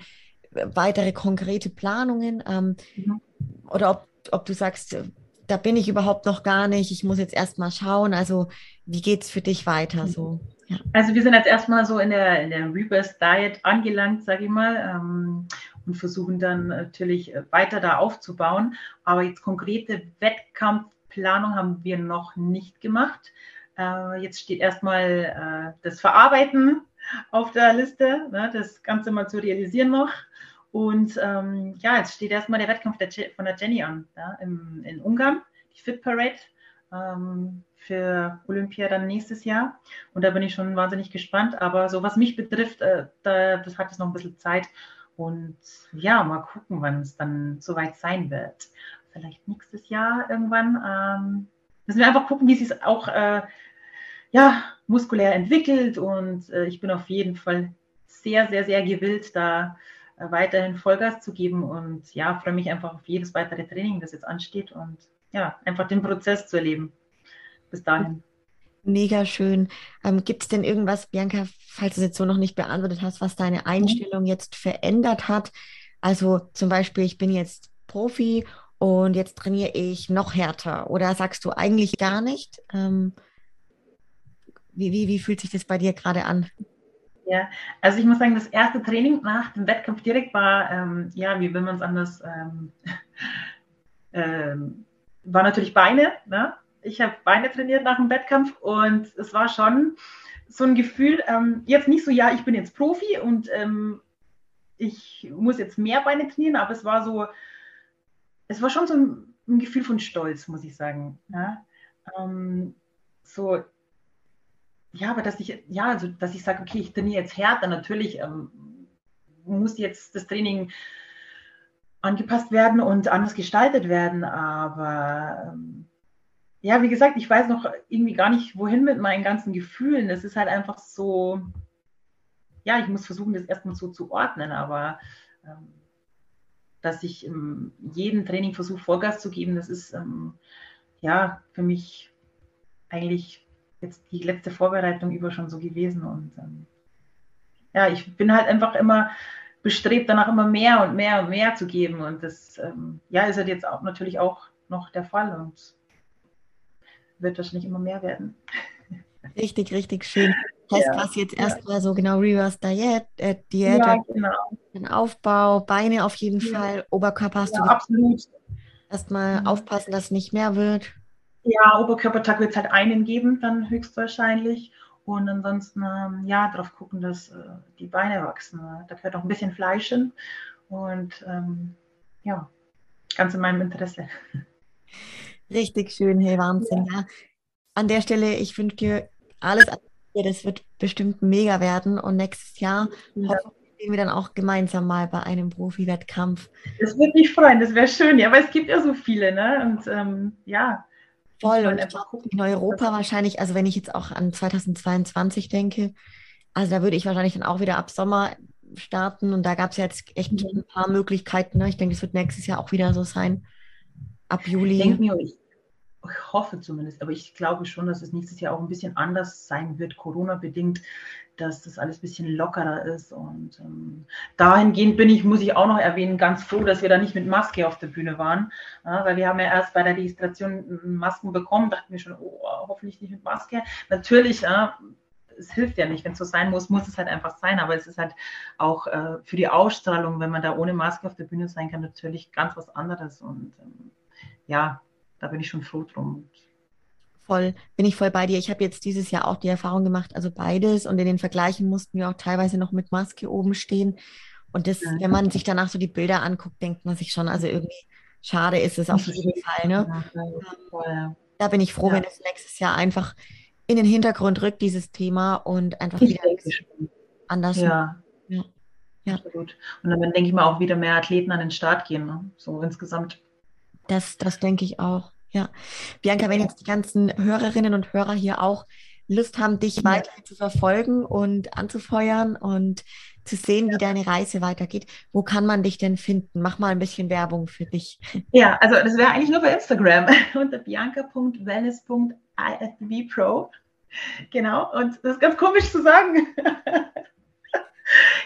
äh, weitere konkrete Planungen ähm, mhm. oder ob, ob du sagst, äh, da bin ich überhaupt noch gar nicht, ich muss jetzt erstmal schauen. Also wie geht es für dich weiter mhm. so? Ja. Also wir sind jetzt erstmal so in der, in der Rebirth Diet angelangt, sage ich mal, ähm, und versuchen dann natürlich äh, weiter da aufzubauen. Aber jetzt konkrete Wettkampfplanung haben wir noch nicht gemacht. Äh, jetzt steht erstmal äh, das Verarbeiten auf der Liste, ne, das Ganze mal zu realisieren noch. Und ähm, ja, jetzt steht erstmal der Wettkampf der von der Jenny an, ja, im, in Ungarn, die Fit Parade ähm, für Olympia dann nächstes Jahr. Und da bin ich schon wahnsinnig gespannt. Aber so was mich betrifft, äh, da, das hat jetzt noch ein bisschen Zeit. Und ja, mal gucken, wann es dann soweit sein wird. Vielleicht nächstes Jahr irgendwann. Ähm, müssen wir einfach gucken, wie es sich auch äh, ja, muskulär entwickelt und äh, ich bin auf jeden Fall sehr, sehr, sehr gewillt, da äh, weiterhin Vollgas zu geben und ja, freue mich einfach auf jedes weitere Training, das jetzt ansteht und ja, einfach den Prozess zu erleben. Bis dahin. Mega schön. Ähm, Gibt es denn irgendwas, Bianca, falls du es jetzt so noch nicht beantwortet hast, was deine mhm. Einstellung jetzt verändert hat? Also zum Beispiel, ich bin jetzt Profi und jetzt trainiere ich noch härter. Oder sagst du eigentlich gar nicht? Ähm, wie, wie, wie fühlt sich das bei dir gerade an? Ja, also ich muss sagen, das erste Training nach dem Wettkampf direkt war, ähm, ja, wie will man es anders, ähm, ähm, war natürlich Beine. Ne? Ich habe Beine trainiert nach dem Wettkampf und es war schon so ein Gefühl, ähm, jetzt nicht so, ja, ich bin jetzt Profi und ähm, ich muss jetzt mehr Beine trainieren, aber es war so, es war schon so ein, ein Gefühl von Stolz, muss ich sagen. Ja? Ähm, so, ja, aber dass ich, ja, also dass ich sage, okay, ich trainiere jetzt härter, natürlich ähm, muss jetzt das Training angepasst werden und anders gestaltet werden, aber ähm, ja, wie gesagt, ich weiß noch irgendwie gar nicht, wohin mit meinen ganzen Gefühlen. Es ist halt einfach so, ja, ich muss versuchen, das erstmal so zu ordnen, aber ähm, dass ich in jedem Training versuche, Vollgas zu geben, das ist ähm, ja für mich eigentlich jetzt die letzte Vorbereitung über schon so gewesen. Und ähm, ja, ich bin halt einfach immer bestrebt, danach immer mehr und mehr und mehr zu geben. Und das ähm, ja, ist halt jetzt auch natürlich auch noch der Fall und wird wahrscheinlich immer mehr werden. Richtig, richtig schön. Heißt ja, was jetzt erstmal ja. so genau Reverse Diät, äh, Diät, ja, genau. den Aufbau, Beine auf jeden ja. Fall, Oberkörper hast ja, du absolut. Erstmal mhm. aufpassen, dass es nicht mehr wird. Ja, Oberkörpertag wird es halt einen geben, dann höchstwahrscheinlich. Und ansonsten, ähm, ja, darauf gucken, dass äh, die Beine wachsen. Da gehört auch ein bisschen Fleisch hin. Und ähm, ja, ganz in meinem Interesse. Richtig schön, hey, Wahnsinn. Ja. An der Stelle, ich wünsche dir alles, das wird bestimmt mega werden. Und nächstes Jahr ja. sehen wir dann auch gemeinsam mal bei einem Profi-Wettkampf. Das würde mich freuen, das wäre schön. Ja, aber es gibt ja so viele, ne? Und ähm, ja, Voll. Und in Europa wahrscheinlich, also wenn ich jetzt auch an 2022 denke, also da würde ich wahrscheinlich dann auch wieder ab Sommer starten und da gab es ja jetzt echt mhm. ein paar Möglichkeiten. Ne? Ich denke, es wird nächstes Jahr auch wieder so sein. Ab Juli. Ich denke mir, ich, ich hoffe zumindest, aber ich glaube schon, dass es nächstes Jahr auch ein bisschen anders sein wird, Corona-bedingt dass das alles ein bisschen lockerer ist. Und ähm, dahingehend bin ich, muss ich auch noch erwähnen, ganz froh, dass wir da nicht mit Maske auf der Bühne waren. Ja, weil wir haben ja erst bei der Registration Masken bekommen, dachten wir schon, oh, hoffentlich nicht mit Maske. Natürlich, ja, es hilft ja nicht, wenn es so sein muss, muss es halt einfach sein. Aber es ist halt auch äh, für die Ausstrahlung, wenn man da ohne Maske auf der Bühne sein kann, natürlich ganz was anderes. Und ähm, ja, da bin ich schon froh drum voll, bin ich voll bei dir. Ich habe jetzt dieses Jahr auch die Erfahrung gemacht, also beides und in den Vergleichen mussten wir auch teilweise noch mit Maske oben stehen. Und das, ja. wenn man sich danach so die Bilder anguckt, denkt man sich schon, also irgendwie schade ist es auf jeden Fall. Ne? Ja, da bin ich froh, ja. wenn es nächstes Jahr einfach in den Hintergrund rückt, dieses Thema und einfach ich wieder anders. Ja. ja. ja. Absolut. Und dann denke ich mal auch wieder mehr Athleten an den Start gehen, ne? so insgesamt. Das, das denke ich auch. Ja. Bianca, wenn jetzt die ganzen Hörerinnen und Hörer hier auch Lust haben, dich weiter zu verfolgen und anzufeuern und zu sehen, wie deine Reise weitergeht, wo kann man dich denn finden? Mach mal ein bisschen Werbung für dich. Ja, also das wäre eigentlich nur bei Instagram unter bianca.wellness.ifbbpro. Genau, und das ist ganz komisch zu sagen.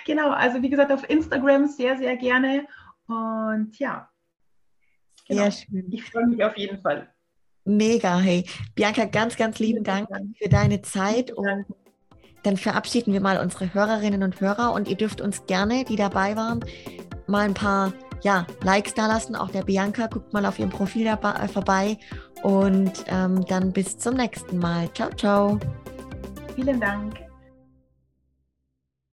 genau, also wie gesagt, auf Instagram sehr, sehr gerne. Und ja, Genau. Sehr schön. Ich freue mich auf jeden Fall. Mega, hey. Bianca, ganz, ganz lieben Dank für deine Zeit und dann verabschieden wir mal unsere Hörerinnen und Hörer und ihr dürft uns gerne, die dabei waren, mal ein paar ja, Likes da lassen. Auch der Bianca, guckt mal auf ihrem Profil dabei, äh, vorbei und ähm, dann bis zum nächsten Mal. Ciao, ciao. Vielen Dank.